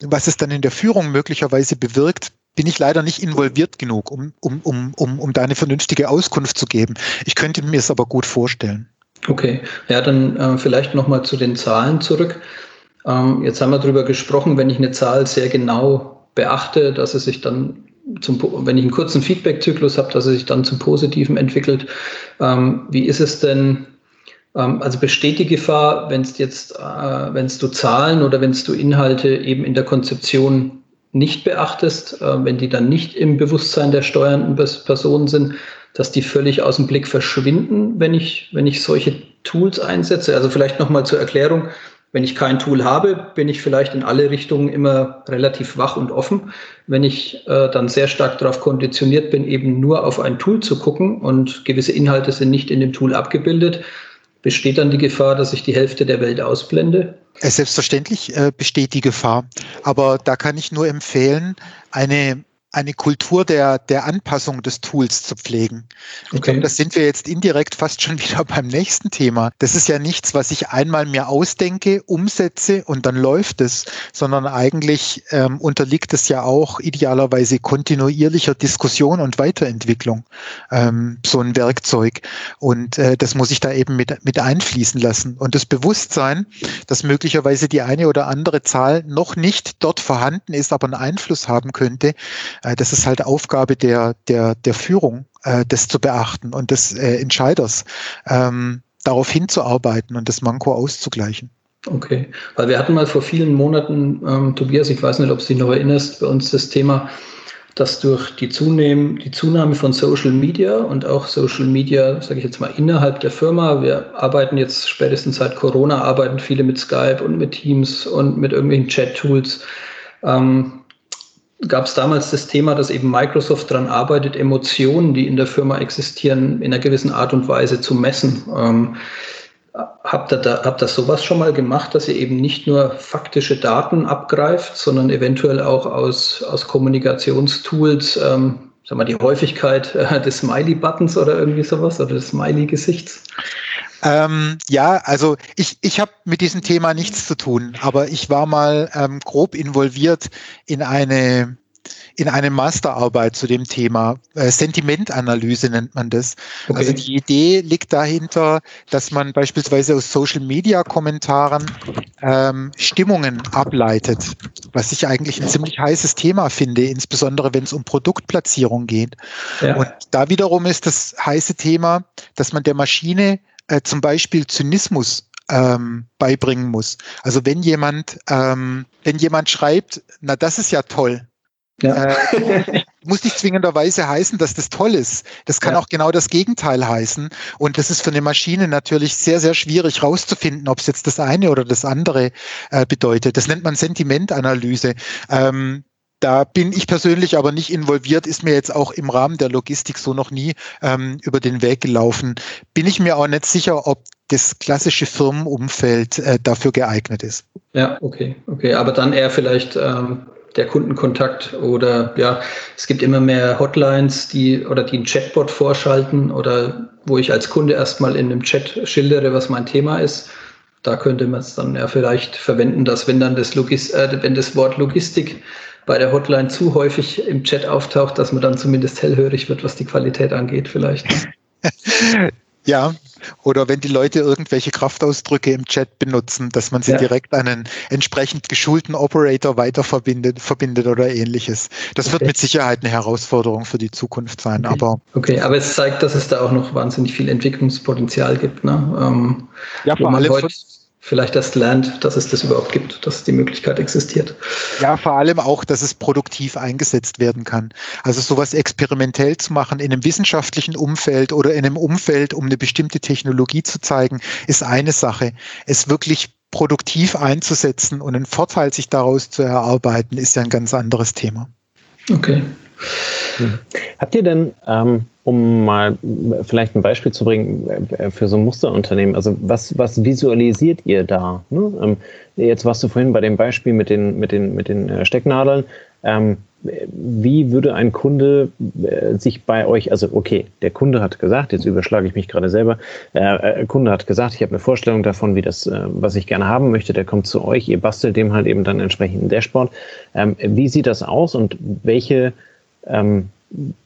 C: was es dann in der Führung möglicherweise bewirkt, bin ich leider nicht involviert genug, um, um, um, um, um da eine vernünftige Auskunft zu geben. Ich könnte mir es aber gut vorstellen.
B: Okay, ja, dann äh, vielleicht nochmal zu den Zahlen zurück. Ähm, jetzt haben wir darüber gesprochen, wenn ich eine Zahl sehr genau beachte, dass es sich dann zum, wenn ich einen kurzen Feedback-Zyklus habe, dass es sich dann zum Positiven entwickelt. Ähm, wie ist es denn also besteht die Gefahr, wenn es jetzt, äh, wenn du Zahlen oder wenn du Inhalte eben in der Konzeption nicht beachtest, äh, wenn die dann nicht im Bewusstsein der steuernden Personen sind, dass die völlig aus dem Blick verschwinden, wenn ich, wenn ich solche Tools einsetze. Also vielleicht nochmal zur Erklärung. Wenn ich kein Tool habe, bin ich vielleicht in alle Richtungen immer relativ wach und offen. Wenn ich äh, dann sehr stark darauf konditioniert bin, eben nur auf ein Tool zu gucken und gewisse Inhalte sind nicht in dem Tool abgebildet, Besteht dann die Gefahr, dass ich die Hälfte der Welt ausblende?
C: Selbstverständlich äh, besteht die Gefahr. Aber da kann ich nur empfehlen, eine eine Kultur der, der Anpassung des Tools zu pflegen. Ich okay. glaube, das sind wir jetzt indirekt fast schon wieder beim nächsten Thema. Das ist ja nichts, was ich einmal mir ausdenke, umsetze und dann läuft es, sondern eigentlich ähm, unterliegt es ja auch idealerweise kontinuierlicher Diskussion und Weiterentwicklung, ähm, so ein Werkzeug. Und äh, das muss ich da eben mit, mit einfließen lassen. Und das Bewusstsein, dass möglicherweise die eine oder andere Zahl noch nicht dort vorhanden ist, aber einen Einfluss haben könnte, das ist halt Aufgabe der, der, der Führung, äh, das zu beachten und des äh, Entscheiders, ähm, darauf hinzuarbeiten und das Manko auszugleichen.
B: Okay, weil wir hatten mal vor vielen Monaten, ähm, Tobias, ich weiß nicht, ob du dich noch erinnerst, bei uns das Thema, dass durch die, Zunehm, die Zunahme von Social Media und auch Social Media, sage ich jetzt mal, innerhalb der Firma, wir arbeiten jetzt spätestens seit Corona, arbeiten viele mit Skype und mit Teams und mit irgendwelchen Chat-Tools, ähm, gab es damals das Thema, dass eben Microsoft daran arbeitet, Emotionen, die in der Firma existieren, in einer gewissen Art und Weise zu messen. Ähm, habt, ihr da, habt ihr sowas schon mal gemacht, dass ihr eben nicht nur faktische Daten abgreift, sondern eventuell auch aus, aus Kommunikationstools, ähm, sag mal, die Häufigkeit äh, des Smiley-Buttons oder irgendwie sowas oder des Smiley-Gesichts?
C: Ähm, ja, also ich, ich habe mit diesem Thema nichts zu tun, aber ich war mal ähm, grob involviert in eine in eine Masterarbeit zu dem Thema. Äh, Sentimentanalyse nennt man das. Okay. Also die Idee liegt dahinter, dass man beispielsweise aus Social-Media-Kommentaren ähm, Stimmungen ableitet, was ich eigentlich ein ziemlich heißes Thema finde, insbesondere wenn es um Produktplatzierung geht. Ja. Und da wiederum ist das heiße Thema, dass man der Maschine äh, zum Beispiel Zynismus ähm, beibringen muss. Also wenn jemand, ähm, wenn jemand schreibt, na das ist ja toll, ja. Äh, muss nicht zwingenderweise heißen, dass das toll ist. Das kann ja. auch genau das Gegenteil heißen. Und das ist für eine Maschine natürlich sehr, sehr schwierig rauszufinden, ob es jetzt das eine oder das andere äh, bedeutet. Das nennt man Sentimentanalyse. Ähm, da bin ich persönlich aber nicht involviert, ist mir jetzt auch im Rahmen der Logistik so noch nie ähm, über den Weg gelaufen. Bin ich mir auch nicht sicher, ob das klassische Firmenumfeld äh, dafür geeignet ist.
B: Ja, okay, okay. Aber dann eher vielleicht ähm, der Kundenkontakt oder ja, es gibt immer mehr Hotlines, die oder die ein Chatbot vorschalten oder wo ich als Kunde erstmal in einem Chat schildere, was mein Thema ist. Da könnte man es dann ja vielleicht verwenden, dass wenn dann das Logis äh, wenn das Wort Logistik bei der Hotline zu häufig im Chat auftaucht, dass man dann zumindest hellhörig wird, was die Qualität angeht, vielleicht.
C: ja, oder wenn die Leute irgendwelche Kraftausdrücke im Chat benutzen, dass man sie ja. direkt an einen entsprechend geschulten Operator weiter verbindet, verbindet oder ähnliches. Das okay. wird mit Sicherheit eine Herausforderung für die Zukunft sein.
B: Okay.
C: Aber
B: okay, aber es zeigt, dass es da auch noch wahnsinnig viel Entwicklungspotenzial gibt. Ne? Ähm,
C: ja, vor allem
B: vielleicht erst lernt, dass es das überhaupt gibt, dass die Möglichkeit existiert.
C: Ja, vor allem auch, dass es produktiv eingesetzt werden kann. Also sowas experimentell zu machen in einem wissenschaftlichen Umfeld oder in einem Umfeld, um eine bestimmte Technologie zu zeigen, ist eine Sache. Es wirklich produktiv einzusetzen und einen Vorteil sich daraus zu erarbeiten, ist ja ein ganz anderes Thema.
B: Okay.
A: Hm. Habt ihr denn, ähm, um mal vielleicht ein Beispiel zu bringen äh, für so ein Musterunternehmen, also was, was visualisiert ihr da? Ne? Ähm, jetzt warst du vorhin bei dem Beispiel mit den, mit den, mit den äh, Stecknadeln. Ähm, wie würde ein Kunde äh, sich bei euch, also okay, der Kunde hat gesagt, jetzt überschlage ich mich gerade selber, äh, äh Kunde hat gesagt, ich habe eine Vorstellung davon, wie das, äh, was ich gerne haben möchte, der kommt zu euch, ihr bastelt dem halt eben dann entsprechend ein Dashboard. Ähm, wie sieht das aus und welche ähm,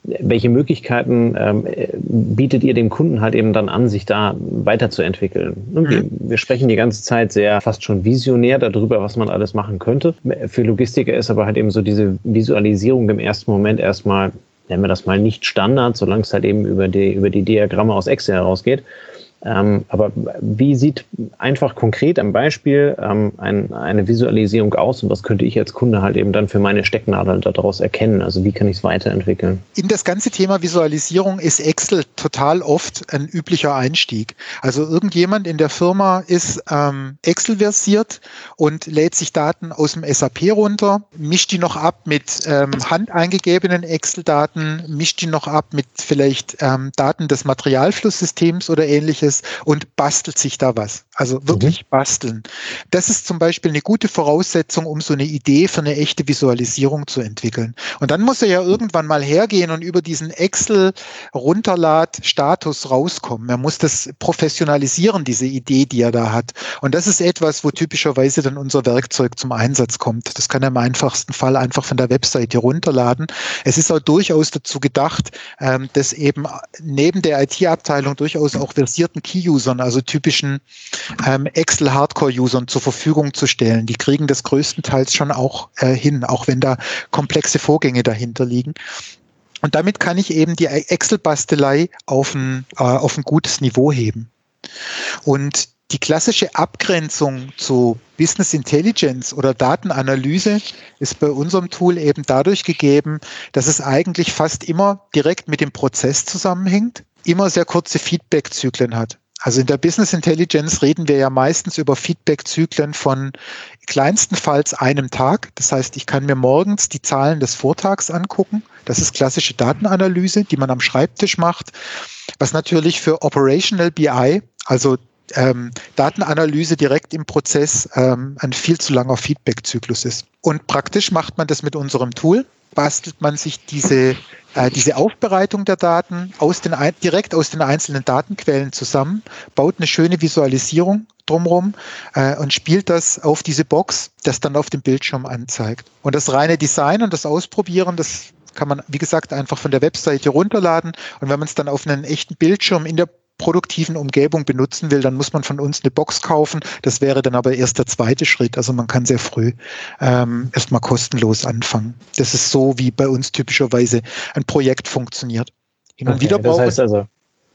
A: welche Möglichkeiten ähm, bietet ihr dem Kunden halt eben dann an, sich da weiterzuentwickeln? Wir, mhm. wir, sprechen die ganze Zeit sehr fast schon visionär darüber, was man alles machen könnte. Für Logistiker ist aber halt eben so diese Visualisierung im ersten Moment erstmal, nennen wir das mal nicht Standard, solange es halt eben über die, über die Diagramme aus Excel herausgeht. Ähm, aber wie sieht einfach konkret am Beispiel ähm, ein, eine Visualisierung aus und was könnte ich als Kunde halt eben dann für meine Stecknadel daraus erkennen? Also wie kann ich es weiterentwickeln?
C: In das ganze Thema Visualisierung ist Excel total oft ein üblicher Einstieg. Also irgendjemand in der Firma ist ähm, Excel versiert und lädt sich Daten aus dem SAP runter, mischt die noch ab mit ähm, handeingegebenen Excel-Daten, mischt die noch ab mit vielleicht ähm, Daten des Materialflusssystems oder ähnliches ist und bastelt sich da was. Also wirklich mhm. basteln. Das ist zum Beispiel eine gute Voraussetzung, um so eine Idee für eine echte Visualisierung zu entwickeln. Und dann muss er ja irgendwann mal hergehen und über diesen Excel-Runterlad-Status rauskommen. Er muss das professionalisieren, diese Idee, die er da hat. Und das ist etwas, wo typischerweise dann unser Werkzeug zum Einsatz kommt. Das kann er im einfachsten Fall einfach von der Webseite runterladen. Es ist auch durchaus dazu gedacht, ähm, dass eben neben der IT-Abteilung durchaus auch versierten typischen Key-Usern, also typischen ähm, Excel-Hardcore-Usern zur Verfügung zu stellen. Die kriegen das größtenteils schon auch äh, hin, auch wenn da komplexe Vorgänge dahinter liegen. Und damit kann ich eben die Excel-Bastelei auf äh, auf ein gutes Niveau heben. Und die klassische Abgrenzung zu Business Intelligence oder Datenanalyse ist bei unserem Tool eben dadurch gegeben, dass es eigentlich fast immer direkt mit dem Prozess zusammenhängt immer sehr kurze Feedback-Zyklen hat. Also in der Business Intelligence reden wir ja meistens über Feedback-Zyklen von kleinstenfalls einem Tag. Das heißt, ich kann mir morgens die Zahlen des Vortags angucken. Das ist klassische Datenanalyse, die man am Schreibtisch macht. Was natürlich für Operational BI, also ähm, Datenanalyse direkt im Prozess, ähm, ein viel zu langer Feedback-Zyklus ist. Und praktisch macht man das mit unserem Tool bastelt man sich diese, diese Aufbereitung der Daten aus den, direkt aus den einzelnen Datenquellen zusammen, baut eine schöne Visualisierung drumherum äh, und spielt das auf diese Box, das dann auf dem Bildschirm anzeigt. Und das reine Design und das Ausprobieren, das kann man, wie gesagt, einfach von der Webseite runterladen. Und wenn man es dann auf einen echten Bildschirm in der produktiven Umgebung benutzen will, dann muss man von uns eine Box kaufen. Das wäre dann aber erst der zweite Schritt. Also man kann sehr früh ähm, erstmal kostenlos anfangen. Das ist so, wie bei uns typischerweise ein Projekt funktioniert.
A: Hin und okay, wieder das heißt also,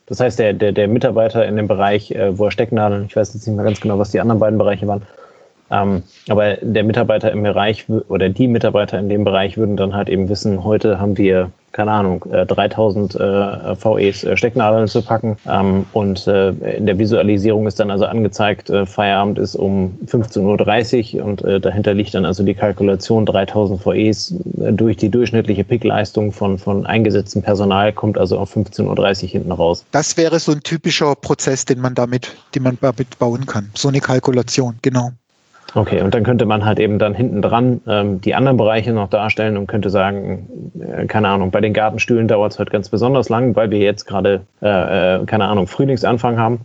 A: das heißt, der, der, der Mitarbeiter in dem Bereich, äh, wo er Stecknadeln, ich weiß jetzt nicht mehr ganz genau, was die anderen beiden Bereiche waren, ähm, aber der Mitarbeiter im Bereich oder die Mitarbeiter in dem Bereich würden dann halt eben wissen, heute haben wir, keine Ahnung, äh, 3000 äh, VEs äh, Stecknadeln zu packen. Ähm, und äh, in der Visualisierung ist dann also angezeigt, äh, Feierabend ist um 15.30 Uhr und äh, dahinter liegt dann also die Kalkulation 3000 VEs durch die durchschnittliche Pickleistung von, von eingesetztem Personal kommt also auf 15.30 Uhr hinten raus.
C: Das wäre so ein typischer Prozess, den man damit, den man damit bauen kann. So eine Kalkulation, genau.
A: Okay, und dann könnte man halt eben dann hinten dran ähm, die anderen Bereiche noch darstellen und könnte sagen, äh, keine Ahnung, bei den Gartenstühlen dauert es halt ganz besonders lang, weil wir jetzt gerade, äh, äh, keine Ahnung, Frühlingsanfang haben.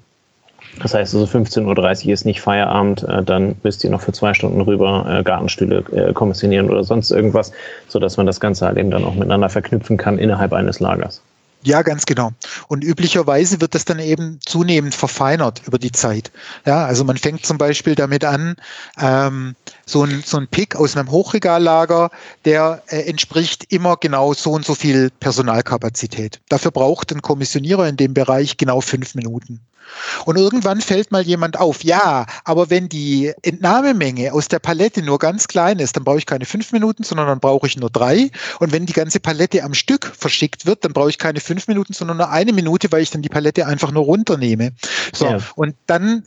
A: Das heißt also 15.30 Uhr ist nicht Feierabend, äh, dann müsst ihr noch für zwei Stunden rüber äh, Gartenstühle äh, kommissionieren oder sonst irgendwas, sodass man das Ganze halt eben dann auch miteinander verknüpfen kann innerhalb eines Lagers.
C: Ja, ganz genau. Und üblicherweise wird das dann eben zunehmend verfeinert über die Zeit. Ja, also man fängt zum Beispiel damit an, ähm, so ein, so ein Pick aus einem Hochregallager, der äh, entspricht immer genau so und so viel Personalkapazität. Dafür braucht ein Kommissionierer in dem Bereich genau fünf Minuten. Und irgendwann fällt mal jemand auf, ja, aber wenn die Entnahmemenge aus der Palette nur ganz klein ist, dann brauche ich keine fünf Minuten, sondern dann brauche ich nur drei. Und wenn die ganze Palette am Stück verschickt wird, dann brauche ich keine fünf Minuten, sondern nur eine Minute, weil ich dann die Palette einfach nur runternehme. So, ja. und dann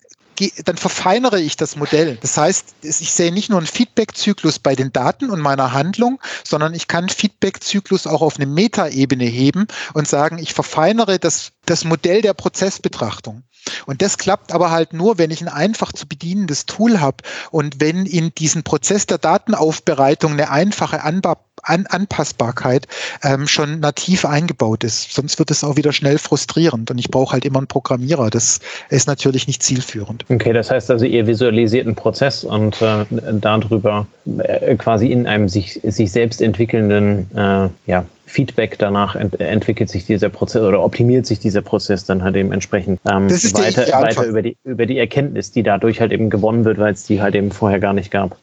C: dann verfeinere ich das Modell. Das heißt, ich sehe nicht nur einen Feedback-Zyklus bei den Daten und meiner Handlung, sondern ich kann Feedback-Zyklus auch auf eine Metaebene heben und sagen, ich verfeinere das, das Modell der Prozessbetrachtung. Und das klappt aber halt nur, wenn ich ein einfach zu bedienendes Tool habe und wenn in diesen Prozess der Datenaufbereitung eine einfache Anba An Anpassbarkeit ähm, schon nativ eingebaut ist. Sonst wird es auch wieder schnell frustrierend und ich brauche halt immer einen Programmierer. Das ist natürlich nicht zielführend.
A: Okay, das heißt also, ihr visualisiert einen Prozess und äh, darüber äh, quasi in einem sich, sich selbst entwickelnden äh, ja, Feedback danach ent entwickelt sich dieser Prozess oder optimiert sich dieser Prozess dann halt eben entsprechend ähm, weiter, weiter über, die, über die Erkenntnis, die dadurch halt eben gewonnen wird, weil es die halt eben vorher gar nicht gab.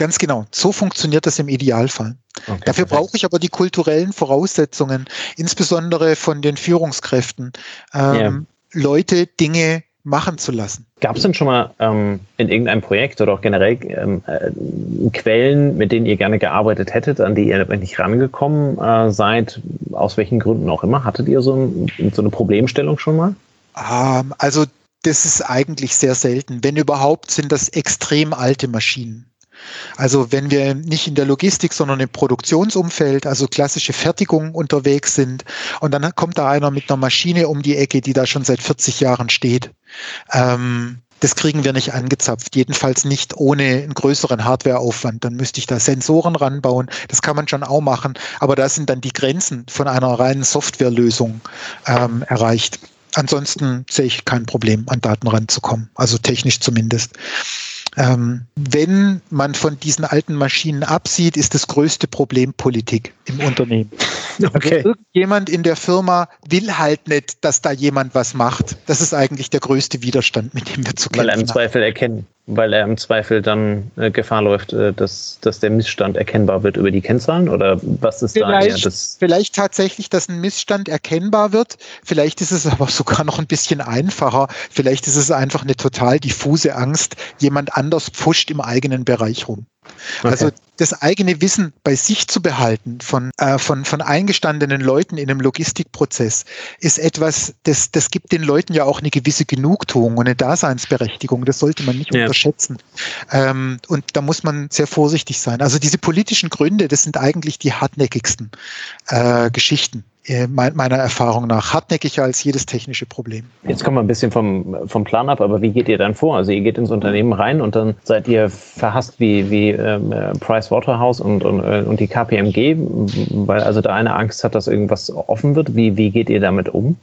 C: Ganz genau. So funktioniert das im Idealfall. Okay, Dafür brauche ich aber die kulturellen Voraussetzungen, insbesondere von den Führungskräften, ähm, yeah. Leute Dinge machen zu lassen.
A: Gab es denn schon mal ähm, in irgendeinem Projekt oder auch generell ähm, äh, Quellen, mit denen ihr gerne gearbeitet hättet, an die ihr nicht rangekommen äh, seid, aus welchen Gründen auch immer? Hattet ihr so, ein, so eine Problemstellung schon mal?
C: Ähm, also das ist eigentlich sehr selten. Wenn überhaupt, sind das extrem alte Maschinen. Also wenn wir nicht in der Logistik, sondern im Produktionsumfeld, also klassische Fertigung unterwegs sind und dann kommt da einer mit einer Maschine um die Ecke, die da schon seit 40 Jahren steht. Ähm, das kriegen wir nicht angezapft, jedenfalls nicht ohne einen größeren Hardwareaufwand. Dann müsste ich da Sensoren ranbauen. Das kann man schon auch machen, aber da sind dann die Grenzen von einer reinen Softwarelösung ähm, erreicht. Ansonsten sehe ich kein Problem, an Daten ranzukommen, also technisch zumindest. Ähm, wenn man von diesen alten Maschinen absieht, ist das größte Problem Politik im Unternehmen. Okay. Also irgendjemand in der Firma will halt nicht, dass da jemand was macht. Das ist eigentlich der größte Widerstand, mit dem wir zu kämpfen
A: haben. Weil er im Zweifel erkennen, weil er im Zweifel dann äh, Gefahr läuft, äh, dass, dass der Missstand erkennbar wird über die Kennzahlen? Oder was ist
C: vielleicht,
A: da das?
C: Vielleicht tatsächlich, dass ein Missstand erkennbar wird. Vielleicht ist es aber sogar noch ein bisschen einfacher. Vielleicht ist es einfach eine total diffuse Angst, jemand anders pfuscht im eigenen Bereich rum. Okay. Also das eigene Wissen bei sich zu behalten von, äh, von, von eingestandenen Leuten in einem Logistikprozess ist etwas, das, das gibt den Leuten ja auch eine gewisse Genugtuung und eine Daseinsberechtigung. Das sollte man nicht ja. unterschätzen. Ähm, und da muss man sehr vorsichtig sein. Also diese politischen Gründe, das sind eigentlich die hartnäckigsten äh, Geschichten. Äh, meiner Erfahrung nach hartnäckiger als jedes technische Problem.
A: Jetzt kommen wir ein bisschen vom, vom Plan ab, aber wie geht ihr dann vor? Also ihr geht ins Unternehmen rein und dann seid ihr verhasst wie, wie ähm, äh, Price Waterhouse und, und, äh, und die KPMG, weil also da eine Angst hat, dass irgendwas offen wird. Wie, wie geht ihr damit um?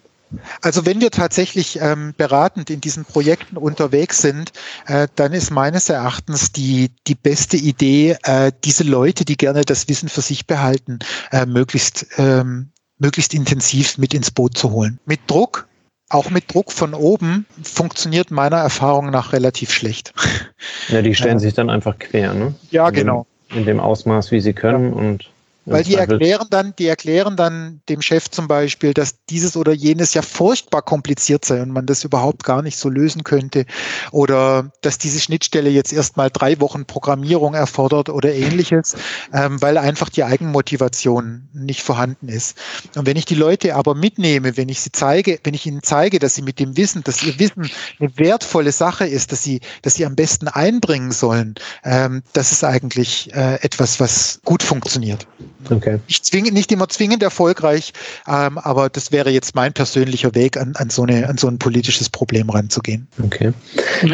C: Also wenn wir tatsächlich ähm, beratend in diesen Projekten unterwegs sind, äh, dann ist meines Erachtens die, die beste Idee, äh, diese Leute, die gerne das Wissen für sich behalten, äh, möglichst ähm, möglichst intensiv mit ins Boot zu holen. Mit Druck, auch mit Druck von oben, funktioniert meiner Erfahrung nach relativ schlecht.
A: Ja, die stellen ja. sich dann einfach quer, ne?
C: Ja, in genau.
A: Dem, in dem Ausmaß, wie sie können ja. und
C: weil die erklären dann, die erklären dann dem Chef zum Beispiel, dass dieses oder jenes ja furchtbar kompliziert sei und man das überhaupt gar nicht so lösen könnte. Oder dass diese Schnittstelle jetzt erstmal drei Wochen Programmierung erfordert oder ähnliches, ähm, weil einfach die Eigenmotivation nicht vorhanden ist. Und wenn ich die Leute aber mitnehme, wenn ich sie zeige, wenn ich ihnen zeige, dass sie mit dem Wissen, dass ihr Wissen eine wertvolle Sache ist, dass sie, dass sie am besten einbringen sollen, ähm, das ist eigentlich äh, etwas, was gut funktioniert. Okay. Ich zwinge, nicht immer zwingend erfolgreich, ähm, aber das wäre jetzt mein persönlicher Weg, an, an, so eine, an so ein politisches Problem ranzugehen.
A: Okay.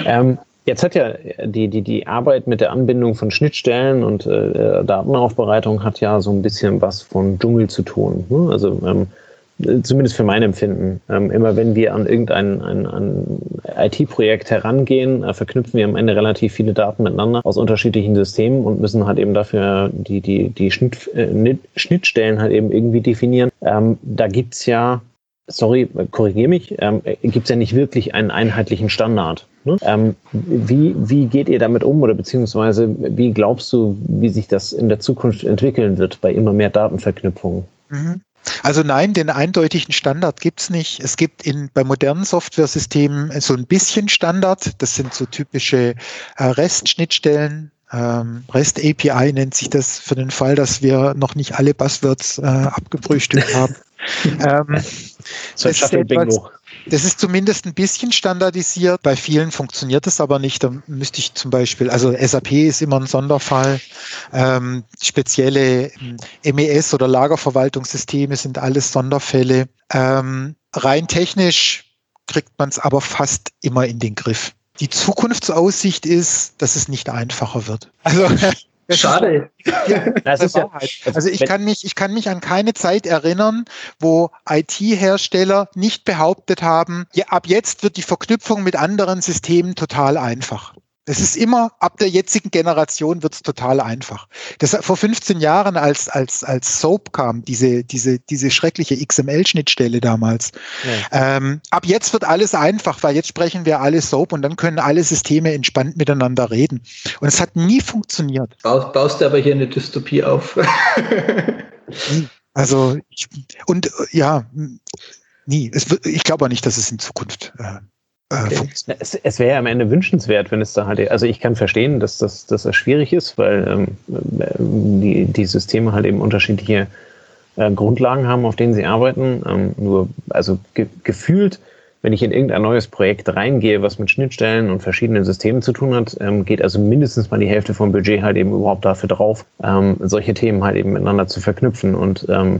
A: Ähm, jetzt hat ja die, die, die Arbeit mit der Anbindung von Schnittstellen und äh, Datenaufbereitung hat ja so ein bisschen was von Dschungel zu tun. Ne? Also ähm, zumindest für mein Empfinden, ähm, immer wenn wir an irgendein ein, ein IT-Projekt herangehen, äh, verknüpfen wir am Ende relativ viele Daten miteinander aus unterschiedlichen Systemen und müssen halt eben dafür die, die, die Schnitt, äh, Schnittstellen halt eben irgendwie definieren. Ähm, da gibt's ja sorry, korrigiere mich, ähm, gibt es ja nicht wirklich einen einheitlichen Standard. Ne? Ähm, wie, wie geht ihr damit um oder beziehungsweise wie glaubst du, wie sich das in der Zukunft entwickeln wird bei immer mehr Datenverknüpfungen?
C: Mhm. Also nein, den eindeutigen Standard gibt's nicht. Es gibt in, bei modernen Softwaresystemen so ein bisschen Standard. Das sind so typische äh, REST-Schnittstellen. Ähm, REST API nennt sich das für den Fall, dass wir noch nicht alle Buzzwords äh, abgefrühstückt haben. ähm, so ist etwas, das ist zumindest ein bisschen standardisiert. Bei vielen funktioniert es aber nicht. Da müsste ich zum Beispiel, also SAP ist immer ein Sonderfall. Ähm, spezielle MES oder Lagerverwaltungssysteme sind alles Sonderfälle. Ähm, rein technisch kriegt man es aber fast immer in den Griff. Die Zukunftsaussicht ist, dass es nicht einfacher wird. Also
B: Schade.
C: das ist ja, also ich kann mich, ich kann mich an keine Zeit erinnern, wo IT-Hersteller nicht behauptet haben, ja, ab jetzt wird die Verknüpfung mit anderen Systemen total einfach. Es ist immer, ab der jetzigen Generation wird es total einfach. Das vor 15 Jahren, als, als, als Soap kam, diese, diese, diese schreckliche XML-Schnittstelle damals. Ja. Ähm, ab jetzt wird alles einfach, weil jetzt sprechen wir alle Soap und dann können alle Systeme entspannt miteinander reden. Und es hat nie funktioniert.
B: Baust, baust du aber hier eine Dystopie auf.
C: also, ich, und ja, nie. Es, ich glaube auch nicht, dass es in Zukunft äh,
A: äh, okay. Es, es wäre ja am Ende wünschenswert, wenn es da halt, also ich kann verstehen, dass das, dass das schwierig ist, weil ähm, die, die Systeme halt eben unterschiedliche äh, Grundlagen haben, auf denen sie arbeiten. Ähm, nur, also ge gefühlt, wenn ich in irgendein neues Projekt reingehe, was mit Schnittstellen und verschiedenen Systemen zu tun hat, ähm, geht also mindestens mal die Hälfte vom Budget halt eben überhaupt dafür drauf, ähm, solche Themen halt eben miteinander zu verknüpfen und ähm,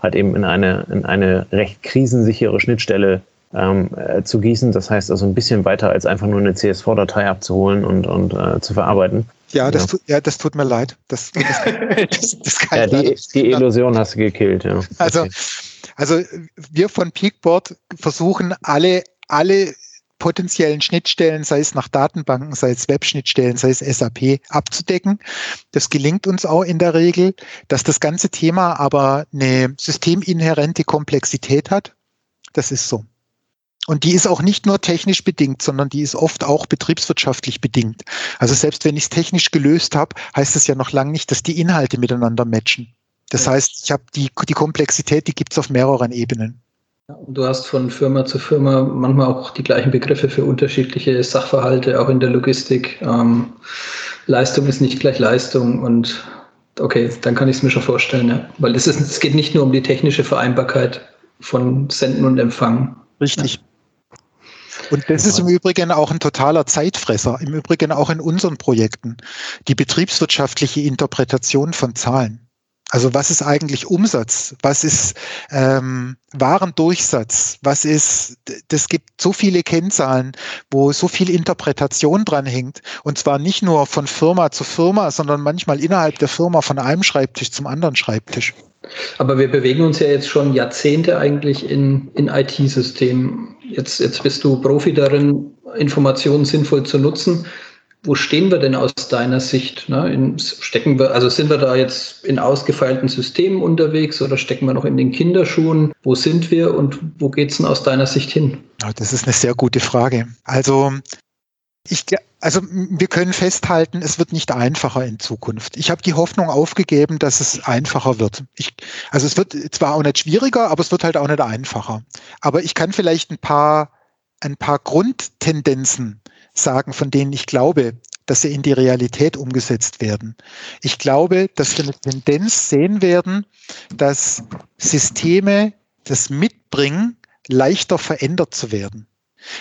A: halt eben in eine, in eine recht krisensichere Schnittstelle ähm, äh, zu gießen. Das heißt also ein bisschen weiter als einfach nur eine CSV-Datei abzuholen und, und äh, zu verarbeiten.
C: Ja, das, ja. Tut, ja, das tut mir leid. Das, das,
A: das, das kann ja, die, die Illusion hast du gekillt. Ja.
C: Also, okay. also wir von Peakboard versuchen alle, alle potenziellen Schnittstellen, sei es nach Datenbanken, sei es Webschnittstellen, sei es SAP, abzudecken. Das gelingt uns auch in der Regel, dass das ganze Thema aber eine systeminhärente Komplexität hat. Das ist so. Und die ist auch nicht nur technisch bedingt, sondern die ist oft auch betriebswirtschaftlich bedingt. Also selbst wenn ich es technisch gelöst habe, heißt es ja noch lange nicht, dass die Inhalte miteinander matchen. Das ja. heißt, ich habe die, die Komplexität, die gibt es auf mehreren Ebenen.
B: Du hast von Firma zu Firma manchmal auch die gleichen Begriffe für unterschiedliche Sachverhalte, auch in der Logistik. Ähm, Leistung ist nicht gleich Leistung und okay, dann kann ich es mir schon vorstellen, ja. Weil es, ist, es geht nicht nur um die technische Vereinbarkeit von Senden und Empfangen.
C: Richtig. Ja. Und das ist im Übrigen auch ein totaler Zeitfresser, im Übrigen auch in unseren Projekten. Die betriebswirtschaftliche Interpretation von Zahlen. Also was ist eigentlich Umsatz? Was ist ähm, Warendurchsatz? Was ist, das gibt so viele Kennzahlen, wo so viel Interpretation dran hängt. Und zwar nicht nur von Firma zu Firma, sondern manchmal innerhalb der Firma von einem Schreibtisch zum anderen Schreibtisch.
B: Aber wir bewegen uns ja jetzt schon Jahrzehnte eigentlich in, in IT-Systemen. Jetzt, jetzt bist du Profi darin, Informationen sinnvoll zu nutzen. Wo stehen wir denn aus deiner Sicht? Ne? In, stecken wir, also sind wir da jetzt in ausgefeilten Systemen unterwegs oder stecken wir noch in den Kinderschuhen? Wo sind wir und wo geht es denn aus deiner Sicht hin?
C: Das ist eine sehr gute Frage. Also ich, also wir können festhalten, es wird nicht einfacher in Zukunft. Ich habe die Hoffnung aufgegeben, dass es einfacher wird. Ich, also es wird zwar auch nicht schwieriger, aber es wird halt auch nicht einfacher. Aber ich kann vielleicht ein paar, ein paar Grundtendenzen sagen, von denen ich glaube, dass sie in die Realität umgesetzt werden. Ich glaube, dass wir eine Tendenz sehen werden, dass Systeme das mitbringen, leichter verändert zu werden.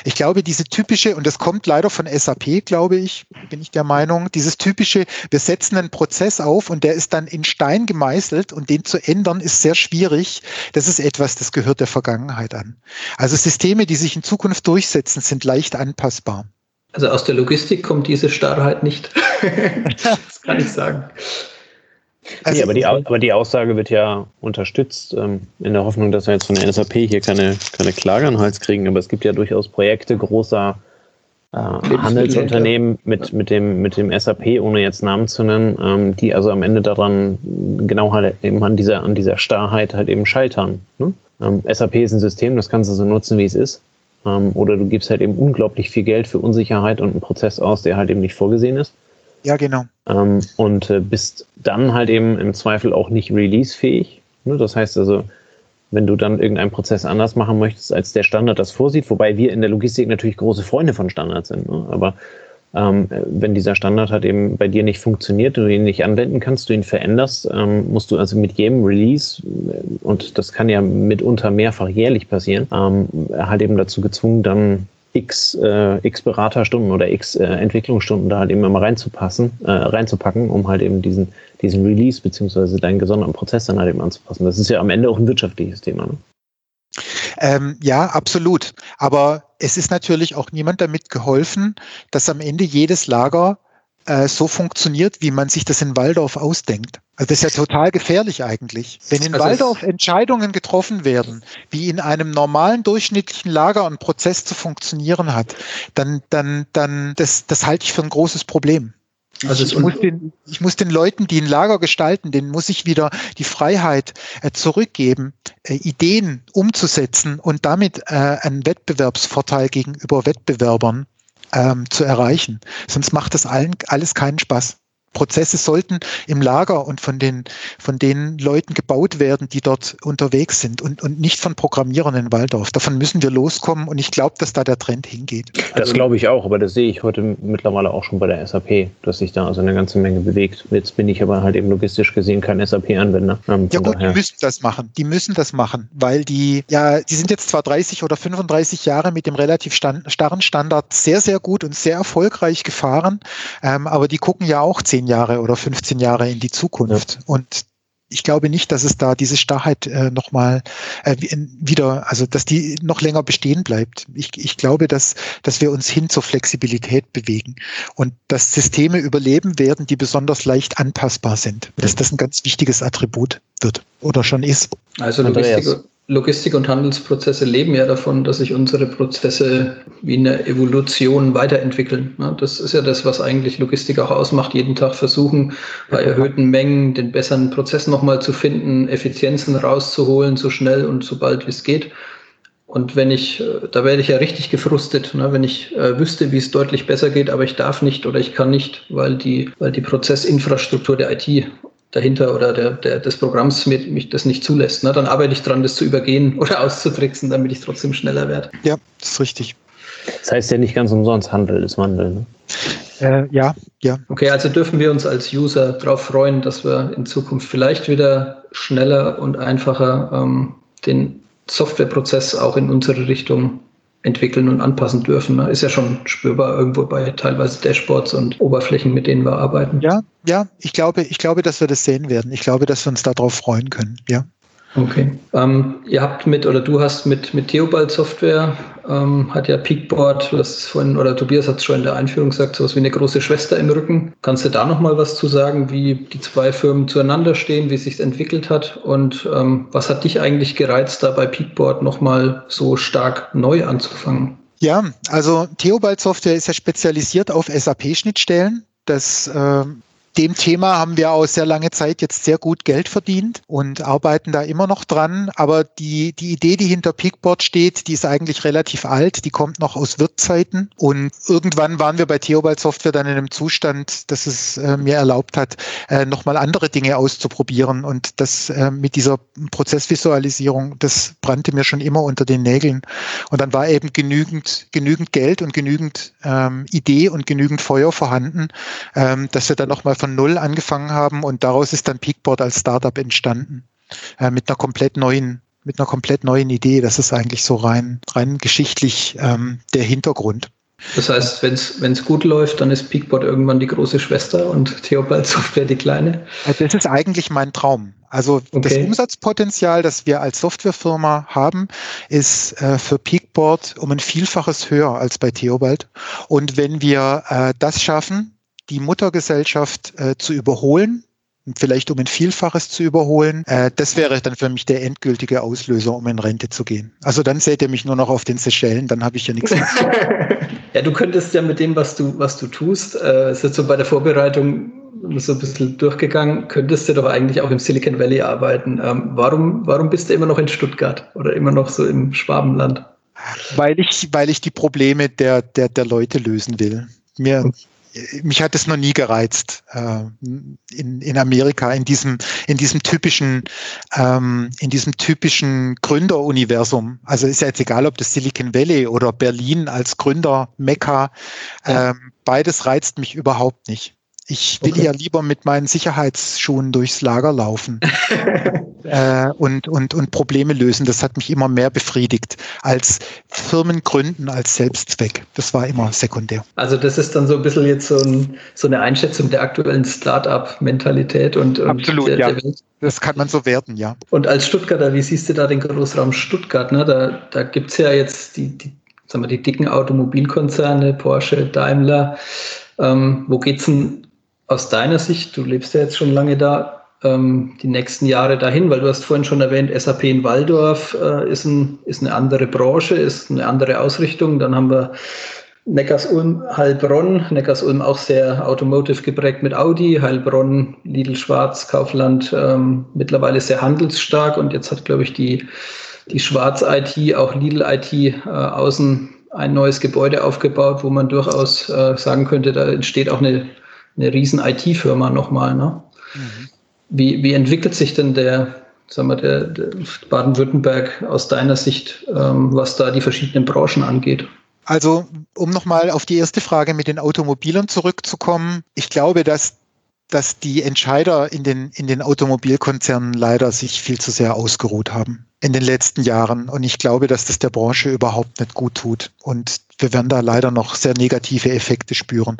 C: Ich glaube, diese typische, und das kommt leider von SAP, glaube ich, bin ich der Meinung, dieses typische, wir setzen einen Prozess auf und der ist dann in Stein gemeißelt und den zu ändern ist sehr schwierig. Das ist etwas, das gehört der Vergangenheit an. Also Systeme, die sich in Zukunft durchsetzen, sind leicht anpassbar.
B: Also aus der Logistik kommt diese Starrheit nicht. das kann ich sagen.
A: Also, nee, aber, die, aber die Aussage wird ja unterstützt, ähm, in der Hoffnung, dass wir jetzt von der NSAP hier keine, keine Klage an den Hals kriegen. Aber es gibt ja durchaus Projekte großer äh, Handelsunternehmen mit, mit, dem, mit dem SAP, ohne jetzt Namen zu nennen, ähm, die also am Ende daran genau halt eben an dieser, an dieser Starrheit halt eben scheitern. Ne? Ähm, SAP ist ein System, das kannst du so nutzen, wie es ist. Ähm, oder du gibst halt eben unglaublich viel Geld für Unsicherheit und einen Prozess aus, der halt eben nicht vorgesehen ist.
C: Ja, genau.
A: Ähm, und äh, bist dann halt eben im Zweifel auch nicht releasefähig. Ne? Das heißt also, wenn du dann irgendeinen Prozess anders machen möchtest, als der Standard das vorsieht, wobei wir in der Logistik natürlich große Freunde von Standards sind. Ne? Aber ähm, wenn dieser Standard halt eben bei dir nicht funktioniert, du ihn nicht anwenden kannst, du ihn veränderst, ähm, musst du also mit jedem Release, äh, und das kann ja mitunter mehrfach jährlich passieren, ähm, halt eben dazu gezwungen, dann x, äh, x Beraterstunden oder x äh, Entwicklungsstunden da halt eben immer reinzupassen, äh, reinzupacken, um halt eben diesen, diesen Release beziehungsweise deinen gesonderten Prozess dann halt eben anzupassen. Das ist ja am Ende auch ein wirtschaftliches Thema. Ne?
C: Ähm, ja, absolut. Aber es ist natürlich auch niemand damit geholfen, dass am Ende jedes Lager äh, so funktioniert, wie man sich das in Waldorf ausdenkt. Also das ist ja total gefährlich eigentlich. Wenn in also Waldorf Entscheidungen getroffen werden, wie in einem normalen durchschnittlichen Lager ein Prozess zu funktionieren hat, dann, dann, dann, das, das halte ich für ein großes Problem. Also ich, muss den, ich muss den Leuten, die ein Lager gestalten, denen muss ich wieder die Freiheit äh, zurückgeben, äh, Ideen umzusetzen und damit äh, einen Wettbewerbsvorteil gegenüber Wettbewerbern ähm, zu erreichen. Sonst macht das allen alles keinen Spaß. Prozesse sollten im Lager und von den, von den Leuten gebaut werden, die dort unterwegs sind und, und nicht von Programmierern in Waldorf. Davon müssen wir loskommen und ich glaube, dass da der Trend hingeht.
A: Das also, glaube ich auch, aber das sehe ich heute mittlerweile auch schon bei der SAP, dass sich da also eine ganze Menge bewegt. Jetzt bin ich aber halt eben logistisch gesehen kein SAP-Anwender.
C: Ähm, ja gut, daher. die müssen das machen. Die müssen das machen, weil die, ja, die sind jetzt zwar 30 oder 35 Jahre mit dem relativ stand, starren Standard sehr, sehr gut und sehr erfolgreich gefahren, ähm, aber die gucken ja auch zehn 10 Jahre oder 15 Jahre in die Zukunft. Ja. Und ich glaube nicht, dass es da diese Starrheit äh, nochmal äh, wieder, also dass die noch länger bestehen bleibt. Ich, ich glaube, dass, dass wir uns hin zur Flexibilität bewegen und dass Systeme überleben werden, die besonders leicht anpassbar sind. Dass das ein ganz wichtiges Attribut wird oder schon ist.
B: Also Logistik, Logistik und Handelsprozesse leben ja davon, dass sich unsere Prozesse wie eine Evolution weiterentwickeln. Das ist ja das, was eigentlich Logistik auch ausmacht. Jeden Tag versuchen, bei erhöhten Mengen den besseren Prozess nochmal zu finden, Effizienzen rauszuholen, so schnell und so bald wie es geht. Und wenn ich, äh, da werde ich ja richtig gefrustet, ne? wenn ich äh, wüsste, wie es deutlich besser geht, aber ich darf nicht oder ich kann nicht, weil die, weil die Prozessinfrastruktur der IT dahinter oder der, der, des Programms mir, mich das nicht zulässt. Ne? Dann arbeite ich dran, das zu übergehen oder auszutricksen, damit ich trotzdem schneller werde.
C: Ja, das ist richtig.
A: Das heißt ja nicht ganz umsonst Handel ist Wandel. Ne?
C: Äh, ja, ja.
B: Okay, also dürfen wir uns als User darauf freuen, dass wir in Zukunft vielleicht wieder schneller und einfacher ähm, den Softwareprozess auch in unsere Richtung entwickeln und anpassen dürfen. Ne? Ist ja schon spürbar irgendwo bei teilweise Dashboards und Oberflächen, mit denen wir arbeiten.
C: Ja, ja, ich glaube, ich glaube, dass wir das sehen werden. Ich glaube, dass wir uns darauf freuen können. Ja.
B: Okay. Ähm, ihr habt mit oder du hast mit, mit Theobald Software, ähm, hat ja Peakboard, das vorhin, oder Tobias hat es schon in der Einführung gesagt, sowas wie eine große Schwester im Rücken. Kannst du da nochmal was zu sagen, wie die zwei Firmen zueinander stehen, wie sich entwickelt hat und ähm, was hat dich eigentlich gereizt, da bei Peakboard nochmal so stark neu anzufangen?
C: Ja, also Theobald Software ist ja spezialisiert auf SAP-Schnittstellen. Das äh, dem Thema haben wir auch sehr lange Zeit jetzt sehr gut Geld verdient und arbeiten da immer noch dran. Aber die, die Idee, die hinter Peakboard steht, die ist eigentlich relativ alt. Die kommt noch aus Wirtzeiten. Und irgendwann waren wir bei Theobald Software dann in einem Zustand, dass es äh, mir erlaubt hat, äh, nochmal andere Dinge auszuprobieren. Und das äh, mit dieser Prozessvisualisierung, das brannte mir schon immer unter den Nägeln. Und dann war eben genügend, genügend Geld und genügend ähm, Idee und genügend Feuer vorhanden, ähm, dass wir dann nochmal von Null angefangen haben und daraus ist dann Peakboard als Startup entstanden. Äh, mit einer komplett neuen, mit einer komplett neuen Idee. Das ist eigentlich so rein, rein geschichtlich ähm, der Hintergrund.
B: Das heißt, wenn es gut läuft, dann ist Peakboard irgendwann die große Schwester und Theobald Software die kleine?
C: Äh, das ist eigentlich mein Traum. Also okay. das Umsatzpotenzial, das wir als Softwarefirma haben, ist äh, für Peakboard um ein Vielfaches höher als bei Theobald. Und wenn wir äh, das schaffen, die Muttergesellschaft äh, zu überholen, vielleicht um ein Vielfaches zu überholen. Äh, das wäre dann für mich der endgültige Auslöser, um in Rente zu gehen. Also dann seht ihr mich nur noch auf den Seychellen, dann habe ich ja nichts mehr.
B: Ja, du könntest ja mit dem, was du, was du tust, äh, ist jetzt so bei der Vorbereitung so ein bisschen durchgegangen, könntest du doch eigentlich auch im Silicon Valley arbeiten. Ähm, warum, warum bist du immer noch in Stuttgart oder immer noch so im Schwabenland?
C: Weil ich, weil ich die Probleme der, der, der Leute lösen will. Mir, mich hat es noch nie gereizt äh, in, in Amerika in diesem in diesem typischen ähm, in diesem typischen Gründeruniversum. Also ist ja jetzt egal, ob das Silicon Valley oder Berlin als Gründer Mekka. Ähm, beides reizt mich überhaupt nicht. Ich will okay. ja lieber mit meinen Sicherheitsschuhen durchs Lager laufen äh, und, und, und Probleme lösen. Das hat mich immer mehr befriedigt als Firmen gründen als Selbstzweck. Das war immer sekundär.
B: Also das ist dann so ein bisschen jetzt so, ein, so eine Einschätzung der aktuellen Start-up-Mentalität und, und
C: Absolut, der, ja. Der das kann man so werten, ja.
B: Und als Stuttgarter, wie siehst du da den Großraum Stuttgart? Ne? Da, da gibt es ja jetzt die, die, sagen wir, die dicken Automobilkonzerne, Porsche, Daimler. Ähm, wo es denn aus deiner Sicht, du lebst ja jetzt schon lange da, ähm, die nächsten Jahre dahin? Weil du hast vorhin schon erwähnt, SAP in Waldorf äh, ist, ein, ist eine andere Branche, ist eine andere Ausrichtung. Dann haben wir Neckars-Ulm, Heilbronn, Neckars-Ulm auch sehr automotive geprägt mit Audi, Heilbronn, Lidl Schwarz, Kaufland ähm, mittlerweile sehr handelsstark und jetzt hat, glaube ich, die, die Schwarz-IT, auch Lidl-IT äh, außen ein neues Gebäude aufgebaut, wo man durchaus äh, sagen könnte, da entsteht auch eine eine riesen IT-Firma nochmal. Ne? Mhm. Wie, wie entwickelt sich denn der, sagen wir, der, der Baden-Württemberg aus deiner Sicht, ähm, was da die verschiedenen Branchen angeht?
C: Also, um nochmal auf die erste Frage mit den Automobilern zurückzukommen, ich glaube, dass dass die Entscheider in den, in den Automobilkonzernen leider sich viel zu sehr ausgeruht haben in den letzten Jahren. Und ich glaube, dass das der Branche überhaupt nicht gut tut. Und wir werden da leider noch sehr negative Effekte spüren.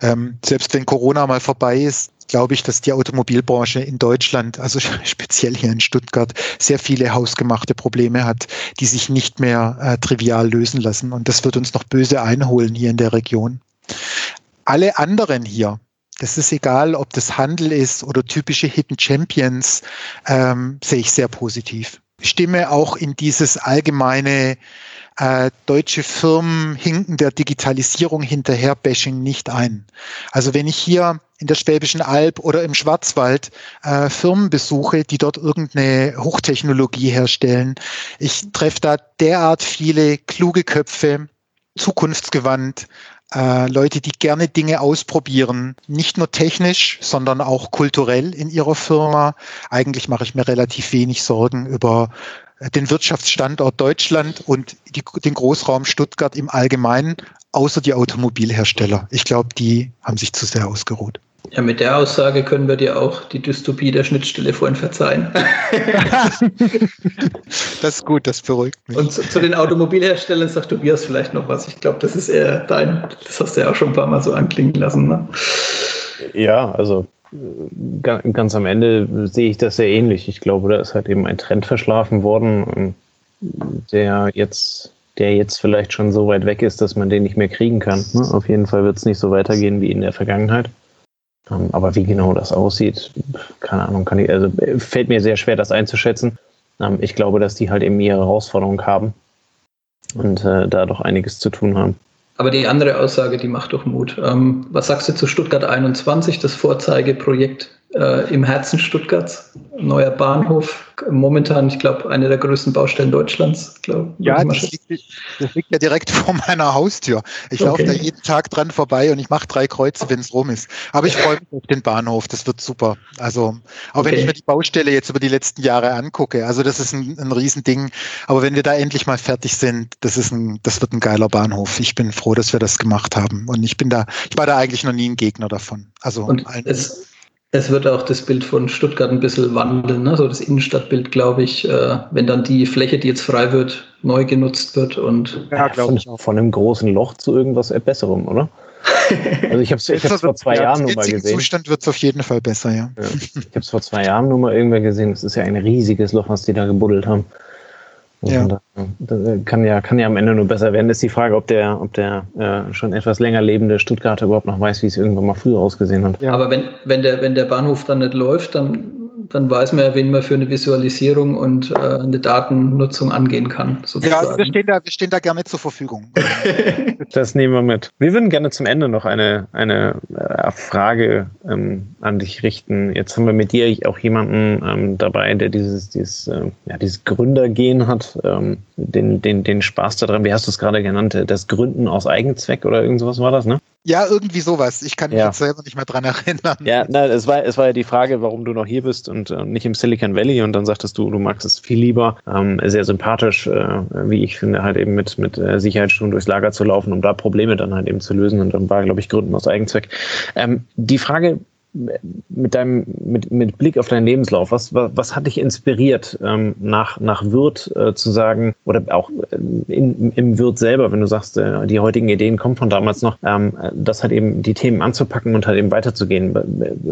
C: Ähm, selbst wenn Corona mal vorbei ist, glaube ich, dass die Automobilbranche in Deutschland, also speziell hier in Stuttgart, sehr viele hausgemachte Probleme hat, die sich nicht mehr äh, trivial lösen lassen. Und das wird uns noch böse einholen hier in der Region. Alle anderen hier, das ist egal, ob das Handel ist oder typische Hidden Champions, ähm, sehe ich sehr positiv. Stimme auch in dieses allgemeine äh, deutsche Firmen hinken der Digitalisierung hinterher Bashing nicht ein. Also wenn ich hier in der Schwäbischen Alb oder im Schwarzwald äh, Firmen besuche, die dort irgendeine Hochtechnologie herstellen, ich treffe da derart viele kluge Köpfe, zukunftsgewandt, äh, Leute, die gerne Dinge ausprobieren, nicht nur technisch, sondern auch kulturell in ihrer Firma. Eigentlich mache ich mir relativ wenig Sorgen über äh, den Wirtschaftsstandort Deutschland und die, den Großraum Stuttgart im Allgemeinen, außer die Automobilhersteller. Ich glaube, die haben sich zu sehr ausgeruht.
B: Ja, mit der Aussage können wir dir auch die Dystopie der Schnittstelle vorhin verzeihen.
C: das ist gut, das beruhigt
B: mich. Und zu, zu, den Automobilherstellern sagt Tobias vielleicht noch was. Ich glaube, das ist eher dein, das hast du ja auch schon ein paar Mal so anklingen lassen. Ne?
A: Ja, also ganz am Ende sehe ich das sehr ähnlich. Ich glaube, da ist halt eben ein Trend verschlafen worden, der jetzt der jetzt vielleicht schon so weit weg ist, dass man den nicht mehr kriegen kann. Ne? Auf jeden Fall wird es nicht so weitergehen wie in der Vergangenheit. Ähm, aber wie genau das aussieht, keine Ahnung, kann ich, also fällt mir sehr schwer, das einzuschätzen. Ähm, ich glaube, dass die halt eben ihre Herausforderungen haben und äh, da doch einiges zu tun haben.
B: Aber die andere Aussage, die macht doch Mut. Ähm, was sagst du zu Stuttgart 21, das Vorzeigeprojekt äh, im Herzen Stuttgarts? Neuer Bahnhof, momentan, ich glaube, eine der größten Baustellen Deutschlands. Glaub,
C: ja, das liegt, das liegt, ja direkt vor meiner Haustür. Ich okay. laufe da jeden Tag dran vorbei und ich mache drei Kreuze, wenn es rum ist. Aber ich freue mich auf den Bahnhof, das wird super. Also, auch okay. wenn ich mir die Baustelle jetzt über die letzten Jahre angucke, also das ist ein, ein Riesending. Aber wenn wir da endlich mal fertig sind, das ist ein, das wird ein geiler Bahnhof. Ich bin froh, dass wir das gemacht haben. Und ich bin da, ich war da eigentlich noch nie ein Gegner davon. Also,
B: und es, es wird auch das Bild von Stuttgart ein bisschen wandeln, ne? so das Innenstadtbild, glaube ich, äh, wenn dann die Fläche, die jetzt frei wird, neu genutzt wird und
A: ja, glaube ich auch. Von einem großen Loch zu irgendwas Besserem, oder? Also ich habe es ich vor zwei Jahren nur mal gesehen.
C: Zustand wird es auf jeden Fall besser, ja. ja.
A: Ich habe es vor zwei Jahren nur mal irgendwann gesehen. Es ist ja ein riesiges Loch, was die da gebuddelt haben. Ja. Da, da kann, ja, kann ja am Ende nur besser werden. Das ist die Frage, ob der, ob der äh, schon etwas länger lebende Stuttgarter überhaupt noch weiß, wie es irgendwann mal früher ausgesehen hat.
B: Ja. Aber wenn, wenn, der, wenn der Bahnhof dann nicht läuft, dann dann weiß man ja, wen man für eine Visualisierung und äh, eine Datennutzung angehen kann.
C: Sozusagen. Ja, wir stehen, da, wir stehen da gerne zur Verfügung.
A: das nehmen wir mit. Wir würden gerne zum Ende noch eine, eine äh, Frage ähm, an dich richten. Jetzt haben wir mit dir auch jemanden ähm, dabei, der dieses, dieses, äh, ja, dieses Gründergehen hat, ähm, den, den, den Spaß daran, wie hast du es gerade genannt, das Gründen aus Eigenzweck oder irgend sowas war das, ne?
C: Ja, irgendwie sowas. Ich kann mich ja. jetzt selber nicht mehr dran erinnern.
A: Ja, na, es war, es war ja die Frage, warum du noch hier bist und äh, nicht im Silicon Valley. Und dann sagtest du, du magst es viel lieber, ähm, sehr sympathisch, äh, wie ich finde, halt eben mit, mit äh, Sicherheitsschuhen durchs Lager zu laufen, um da Probleme dann halt eben zu lösen. Und dann war, glaube ich, Gründen aus Eigenzweck. Ähm, die Frage, mit deinem, mit, mit Blick auf deinen Lebenslauf, was, was, was hat dich inspiriert, ähm, nach, nach Wirt äh, zu sagen, oder auch äh, in, im Wirt selber, wenn du sagst, äh, die heutigen Ideen kommen von damals noch, ähm, das halt eben die Themen anzupacken und halt eben weiterzugehen.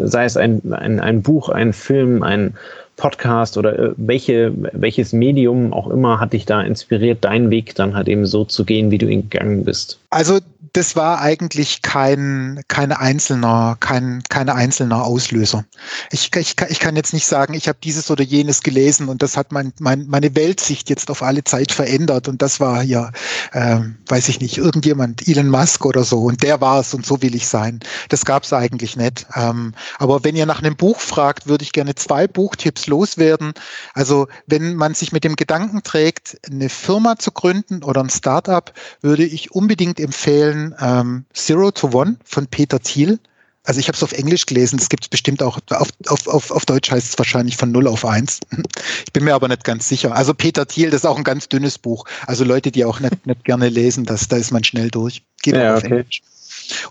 A: Sei es ein, ein, ein Buch, ein Film, ein Podcast oder äh, welche, welches Medium auch immer hat dich da inspiriert, deinen Weg dann halt eben so zu gehen, wie du ihn gegangen bist?
C: Also das war eigentlich kein, kein einzelner, kein, keine einzelner Auslöser. Ich, ich, ich kann jetzt nicht sagen, ich habe dieses oder jenes gelesen und das hat mein, mein, meine Weltsicht jetzt auf alle Zeit verändert und das war ja, äh, weiß ich nicht, irgendjemand, Elon Musk oder so und der war es und so will ich sein. Das gab es eigentlich nicht. Ähm, aber wenn ihr nach einem Buch fragt, würde ich gerne zwei Buchtipps loswerden. Also wenn man sich mit dem Gedanken trägt, eine Firma zu gründen oder ein Startup, würde ich unbedingt empfehlen, ähm, Zero to One von Peter Thiel. Also ich habe es auf Englisch gelesen, das gibt es bestimmt auch, auf, auf, auf, auf Deutsch heißt es wahrscheinlich von 0 auf 1. Ich bin mir aber nicht ganz sicher. Also Peter Thiel, das ist auch ein ganz dünnes Buch. Also Leute, die auch nicht, nicht gerne lesen, das, da ist man schnell durch. Geht ja, auf okay. Englisch.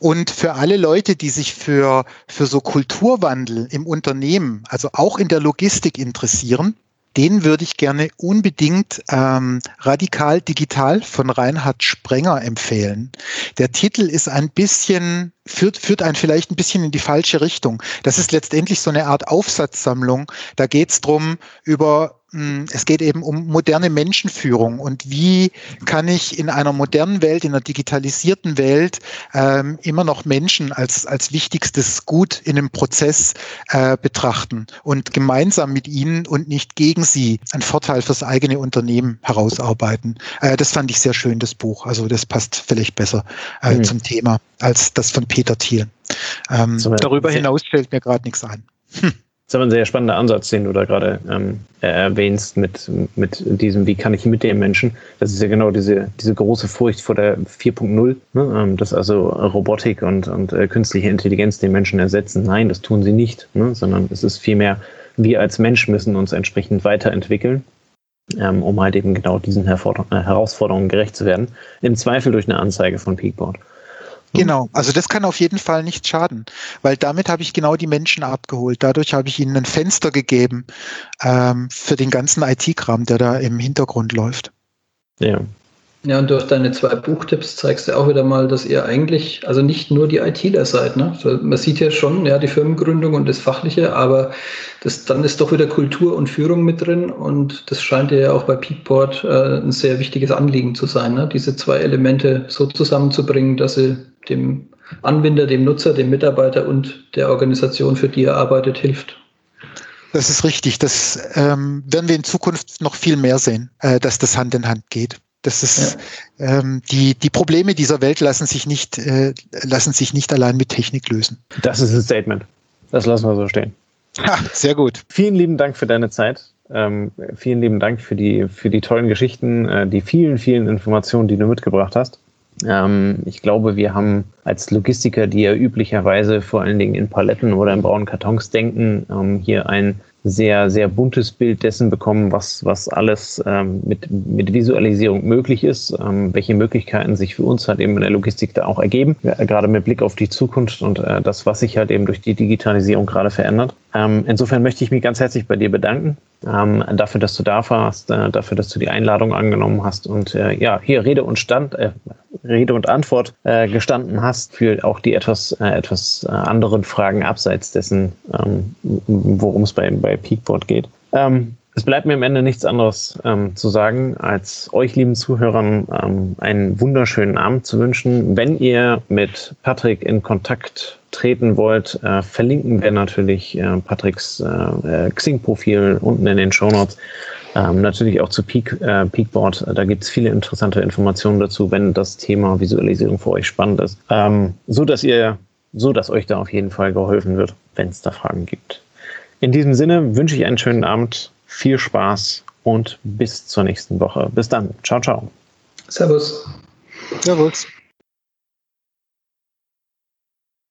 C: Und für alle Leute, die sich für, für so Kulturwandel im Unternehmen, also auch in der Logistik interessieren, den würde ich gerne unbedingt ähm, Radikal Digital von Reinhard Sprenger empfehlen. Der Titel ist ein bisschen, führt, führt einen vielleicht ein bisschen in die falsche Richtung. Das ist letztendlich so eine Art Aufsatzsammlung. Da geht es drum über es geht eben um moderne Menschenführung und wie kann ich in einer modernen Welt, in einer digitalisierten Welt ähm, immer noch Menschen als, als wichtigstes Gut in einem Prozess äh, betrachten und gemeinsam mit ihnen und nicht gegen sie einen Vorteil fürs eigene Unternehmen herausarbeiten. Äh, das fand ich sehr schön, das Buch. Also das passt vielleicht besser äh, mhm. zum Thema als das von Peter Thiel. Ähm, darüber hinaus fällt mir gerade nichts ein. Hm.
A: Das ist aber ein sehr spannender Ansatz, den du da gerade ähm, erwähnst mit, mit diesem, wie kann ich mit dem Menschen? Das ist ja genau diese, diese große Furcht vor der 4.0, ne? ähm, dass also Robotik und, und äh, künstliche Intelligenz den Menschen ersetzen. Nein, das tun sie nicht, ne? sondern es ist vielmehr, wir als Mensch müssen uns entsprechend weiterentwickeln, ähm, um halt eben genau diesen Herforder äh, Herausforderungen gerecht zu werden. Im Zweifel durch eine Anzeige von Peakboard.
C: Genau, also das kann auf jeden Fall nicht schaden, weil damit habe ich genau die Menschen abgeholt. Dadurch habe ich ihnen ein Fenster gegeben ähm, für den ganzen IT-Kram, der da im Hintergrund läuft.
B: Ja, ja, und durch deine zwei Buchtipps zeigst du auch wieder mal, dass ihr eigentlich, also nicht nur die ITler seid. Ne? Man sieht ja schon, ja, die Firmengründung und das Fachliche, aber das, dann ist doch wieder Kultur und Führung mit drin und das scheint ja auch bei Peakboard äh, ein sehr wichtiges Anliegen zu sein, ne? diese zwei Elemente so zusammenzubringen, dass sie dem Anwender, dem Nutzer, dem Mitarbeiter und der Organisation, für die er arbeitet, hilft.
C: Das ist richtig. Das ähm, werden wir in Zukunft noch viel mehr sehen, äh, dass das Hand in Hand geht. Das ist ja. ähm, die, die Probleme dieser Welt lassen sich nicht, äh, lassen sich nicht allein mit Technik lösen.
A: Das ist ein Statement. Das lassen wir so stehen.
C: Ha, sehr gut.
A: Vielen lieben Dank für deine Zeit. Ähm, vielen lieben Dank für die, für die tollen Geschichten, äh, die vielen, vielen Informationen, die du mitgebracht hast. Ähm, ich glaube, wir haben als Logistiker, die ja üblicherweise vor allen Dingen in Paletten oder in braunen Kartons denken, ähm, hier ein sehr, sehr buntes Bild dessen bekommen, was, was alles ähm, mit, mit Visualisierung möglich ist, ähm, welche Möglichkeiten sich für uns halt eben in der Logistik da auch ergeben, ja, gerade mit Blick auf die Zukunft und äh, das, was sich halt eben durch die Digitalisierung gerade verändert. Ähm, insofern möchte ich mich ganz herzlich bei dir bedanken, ähm, dafür, dass du da warst, äh, dafür, dass du die Einladung angenommen hast und äh, ja, hier Rede und Stand, äh, Rede und Antwort äh, gestanden hast für auch die etwas, äh, etwas äh, anderen Fragen abseits dessen, ähm, worum es bei, bei Peakboard geht. Ähm, es bleibt mir am Ende nichts anderes ähm, zu sagen, als euch, lieben Zuhörern, ähm, einen wunderschönen Abend zu wünschen. Wenn ihr mit Patrick in Kontakt treten wollt, äh, verlinken wir natürlich äh, Patricks äh, Xing-Profil unten in den Show Notes. Ähm, natürlich auch zu Peak, äh, Peakboard. Da gibt es viele interessante Informationen dazu, wenn das Thema Visualisierung für euch spannend ist. Ähm, so dass ihr, so dass euch da auf jeden Fall geholfen wird, wenn es da Fragen gibt. In diesem Sinne wünsche ich einen schönen Abend, viel Spaß und bis zur nächsten Woche. Bis dann. Ciao, ciao.
B: Servus.
C: Servus.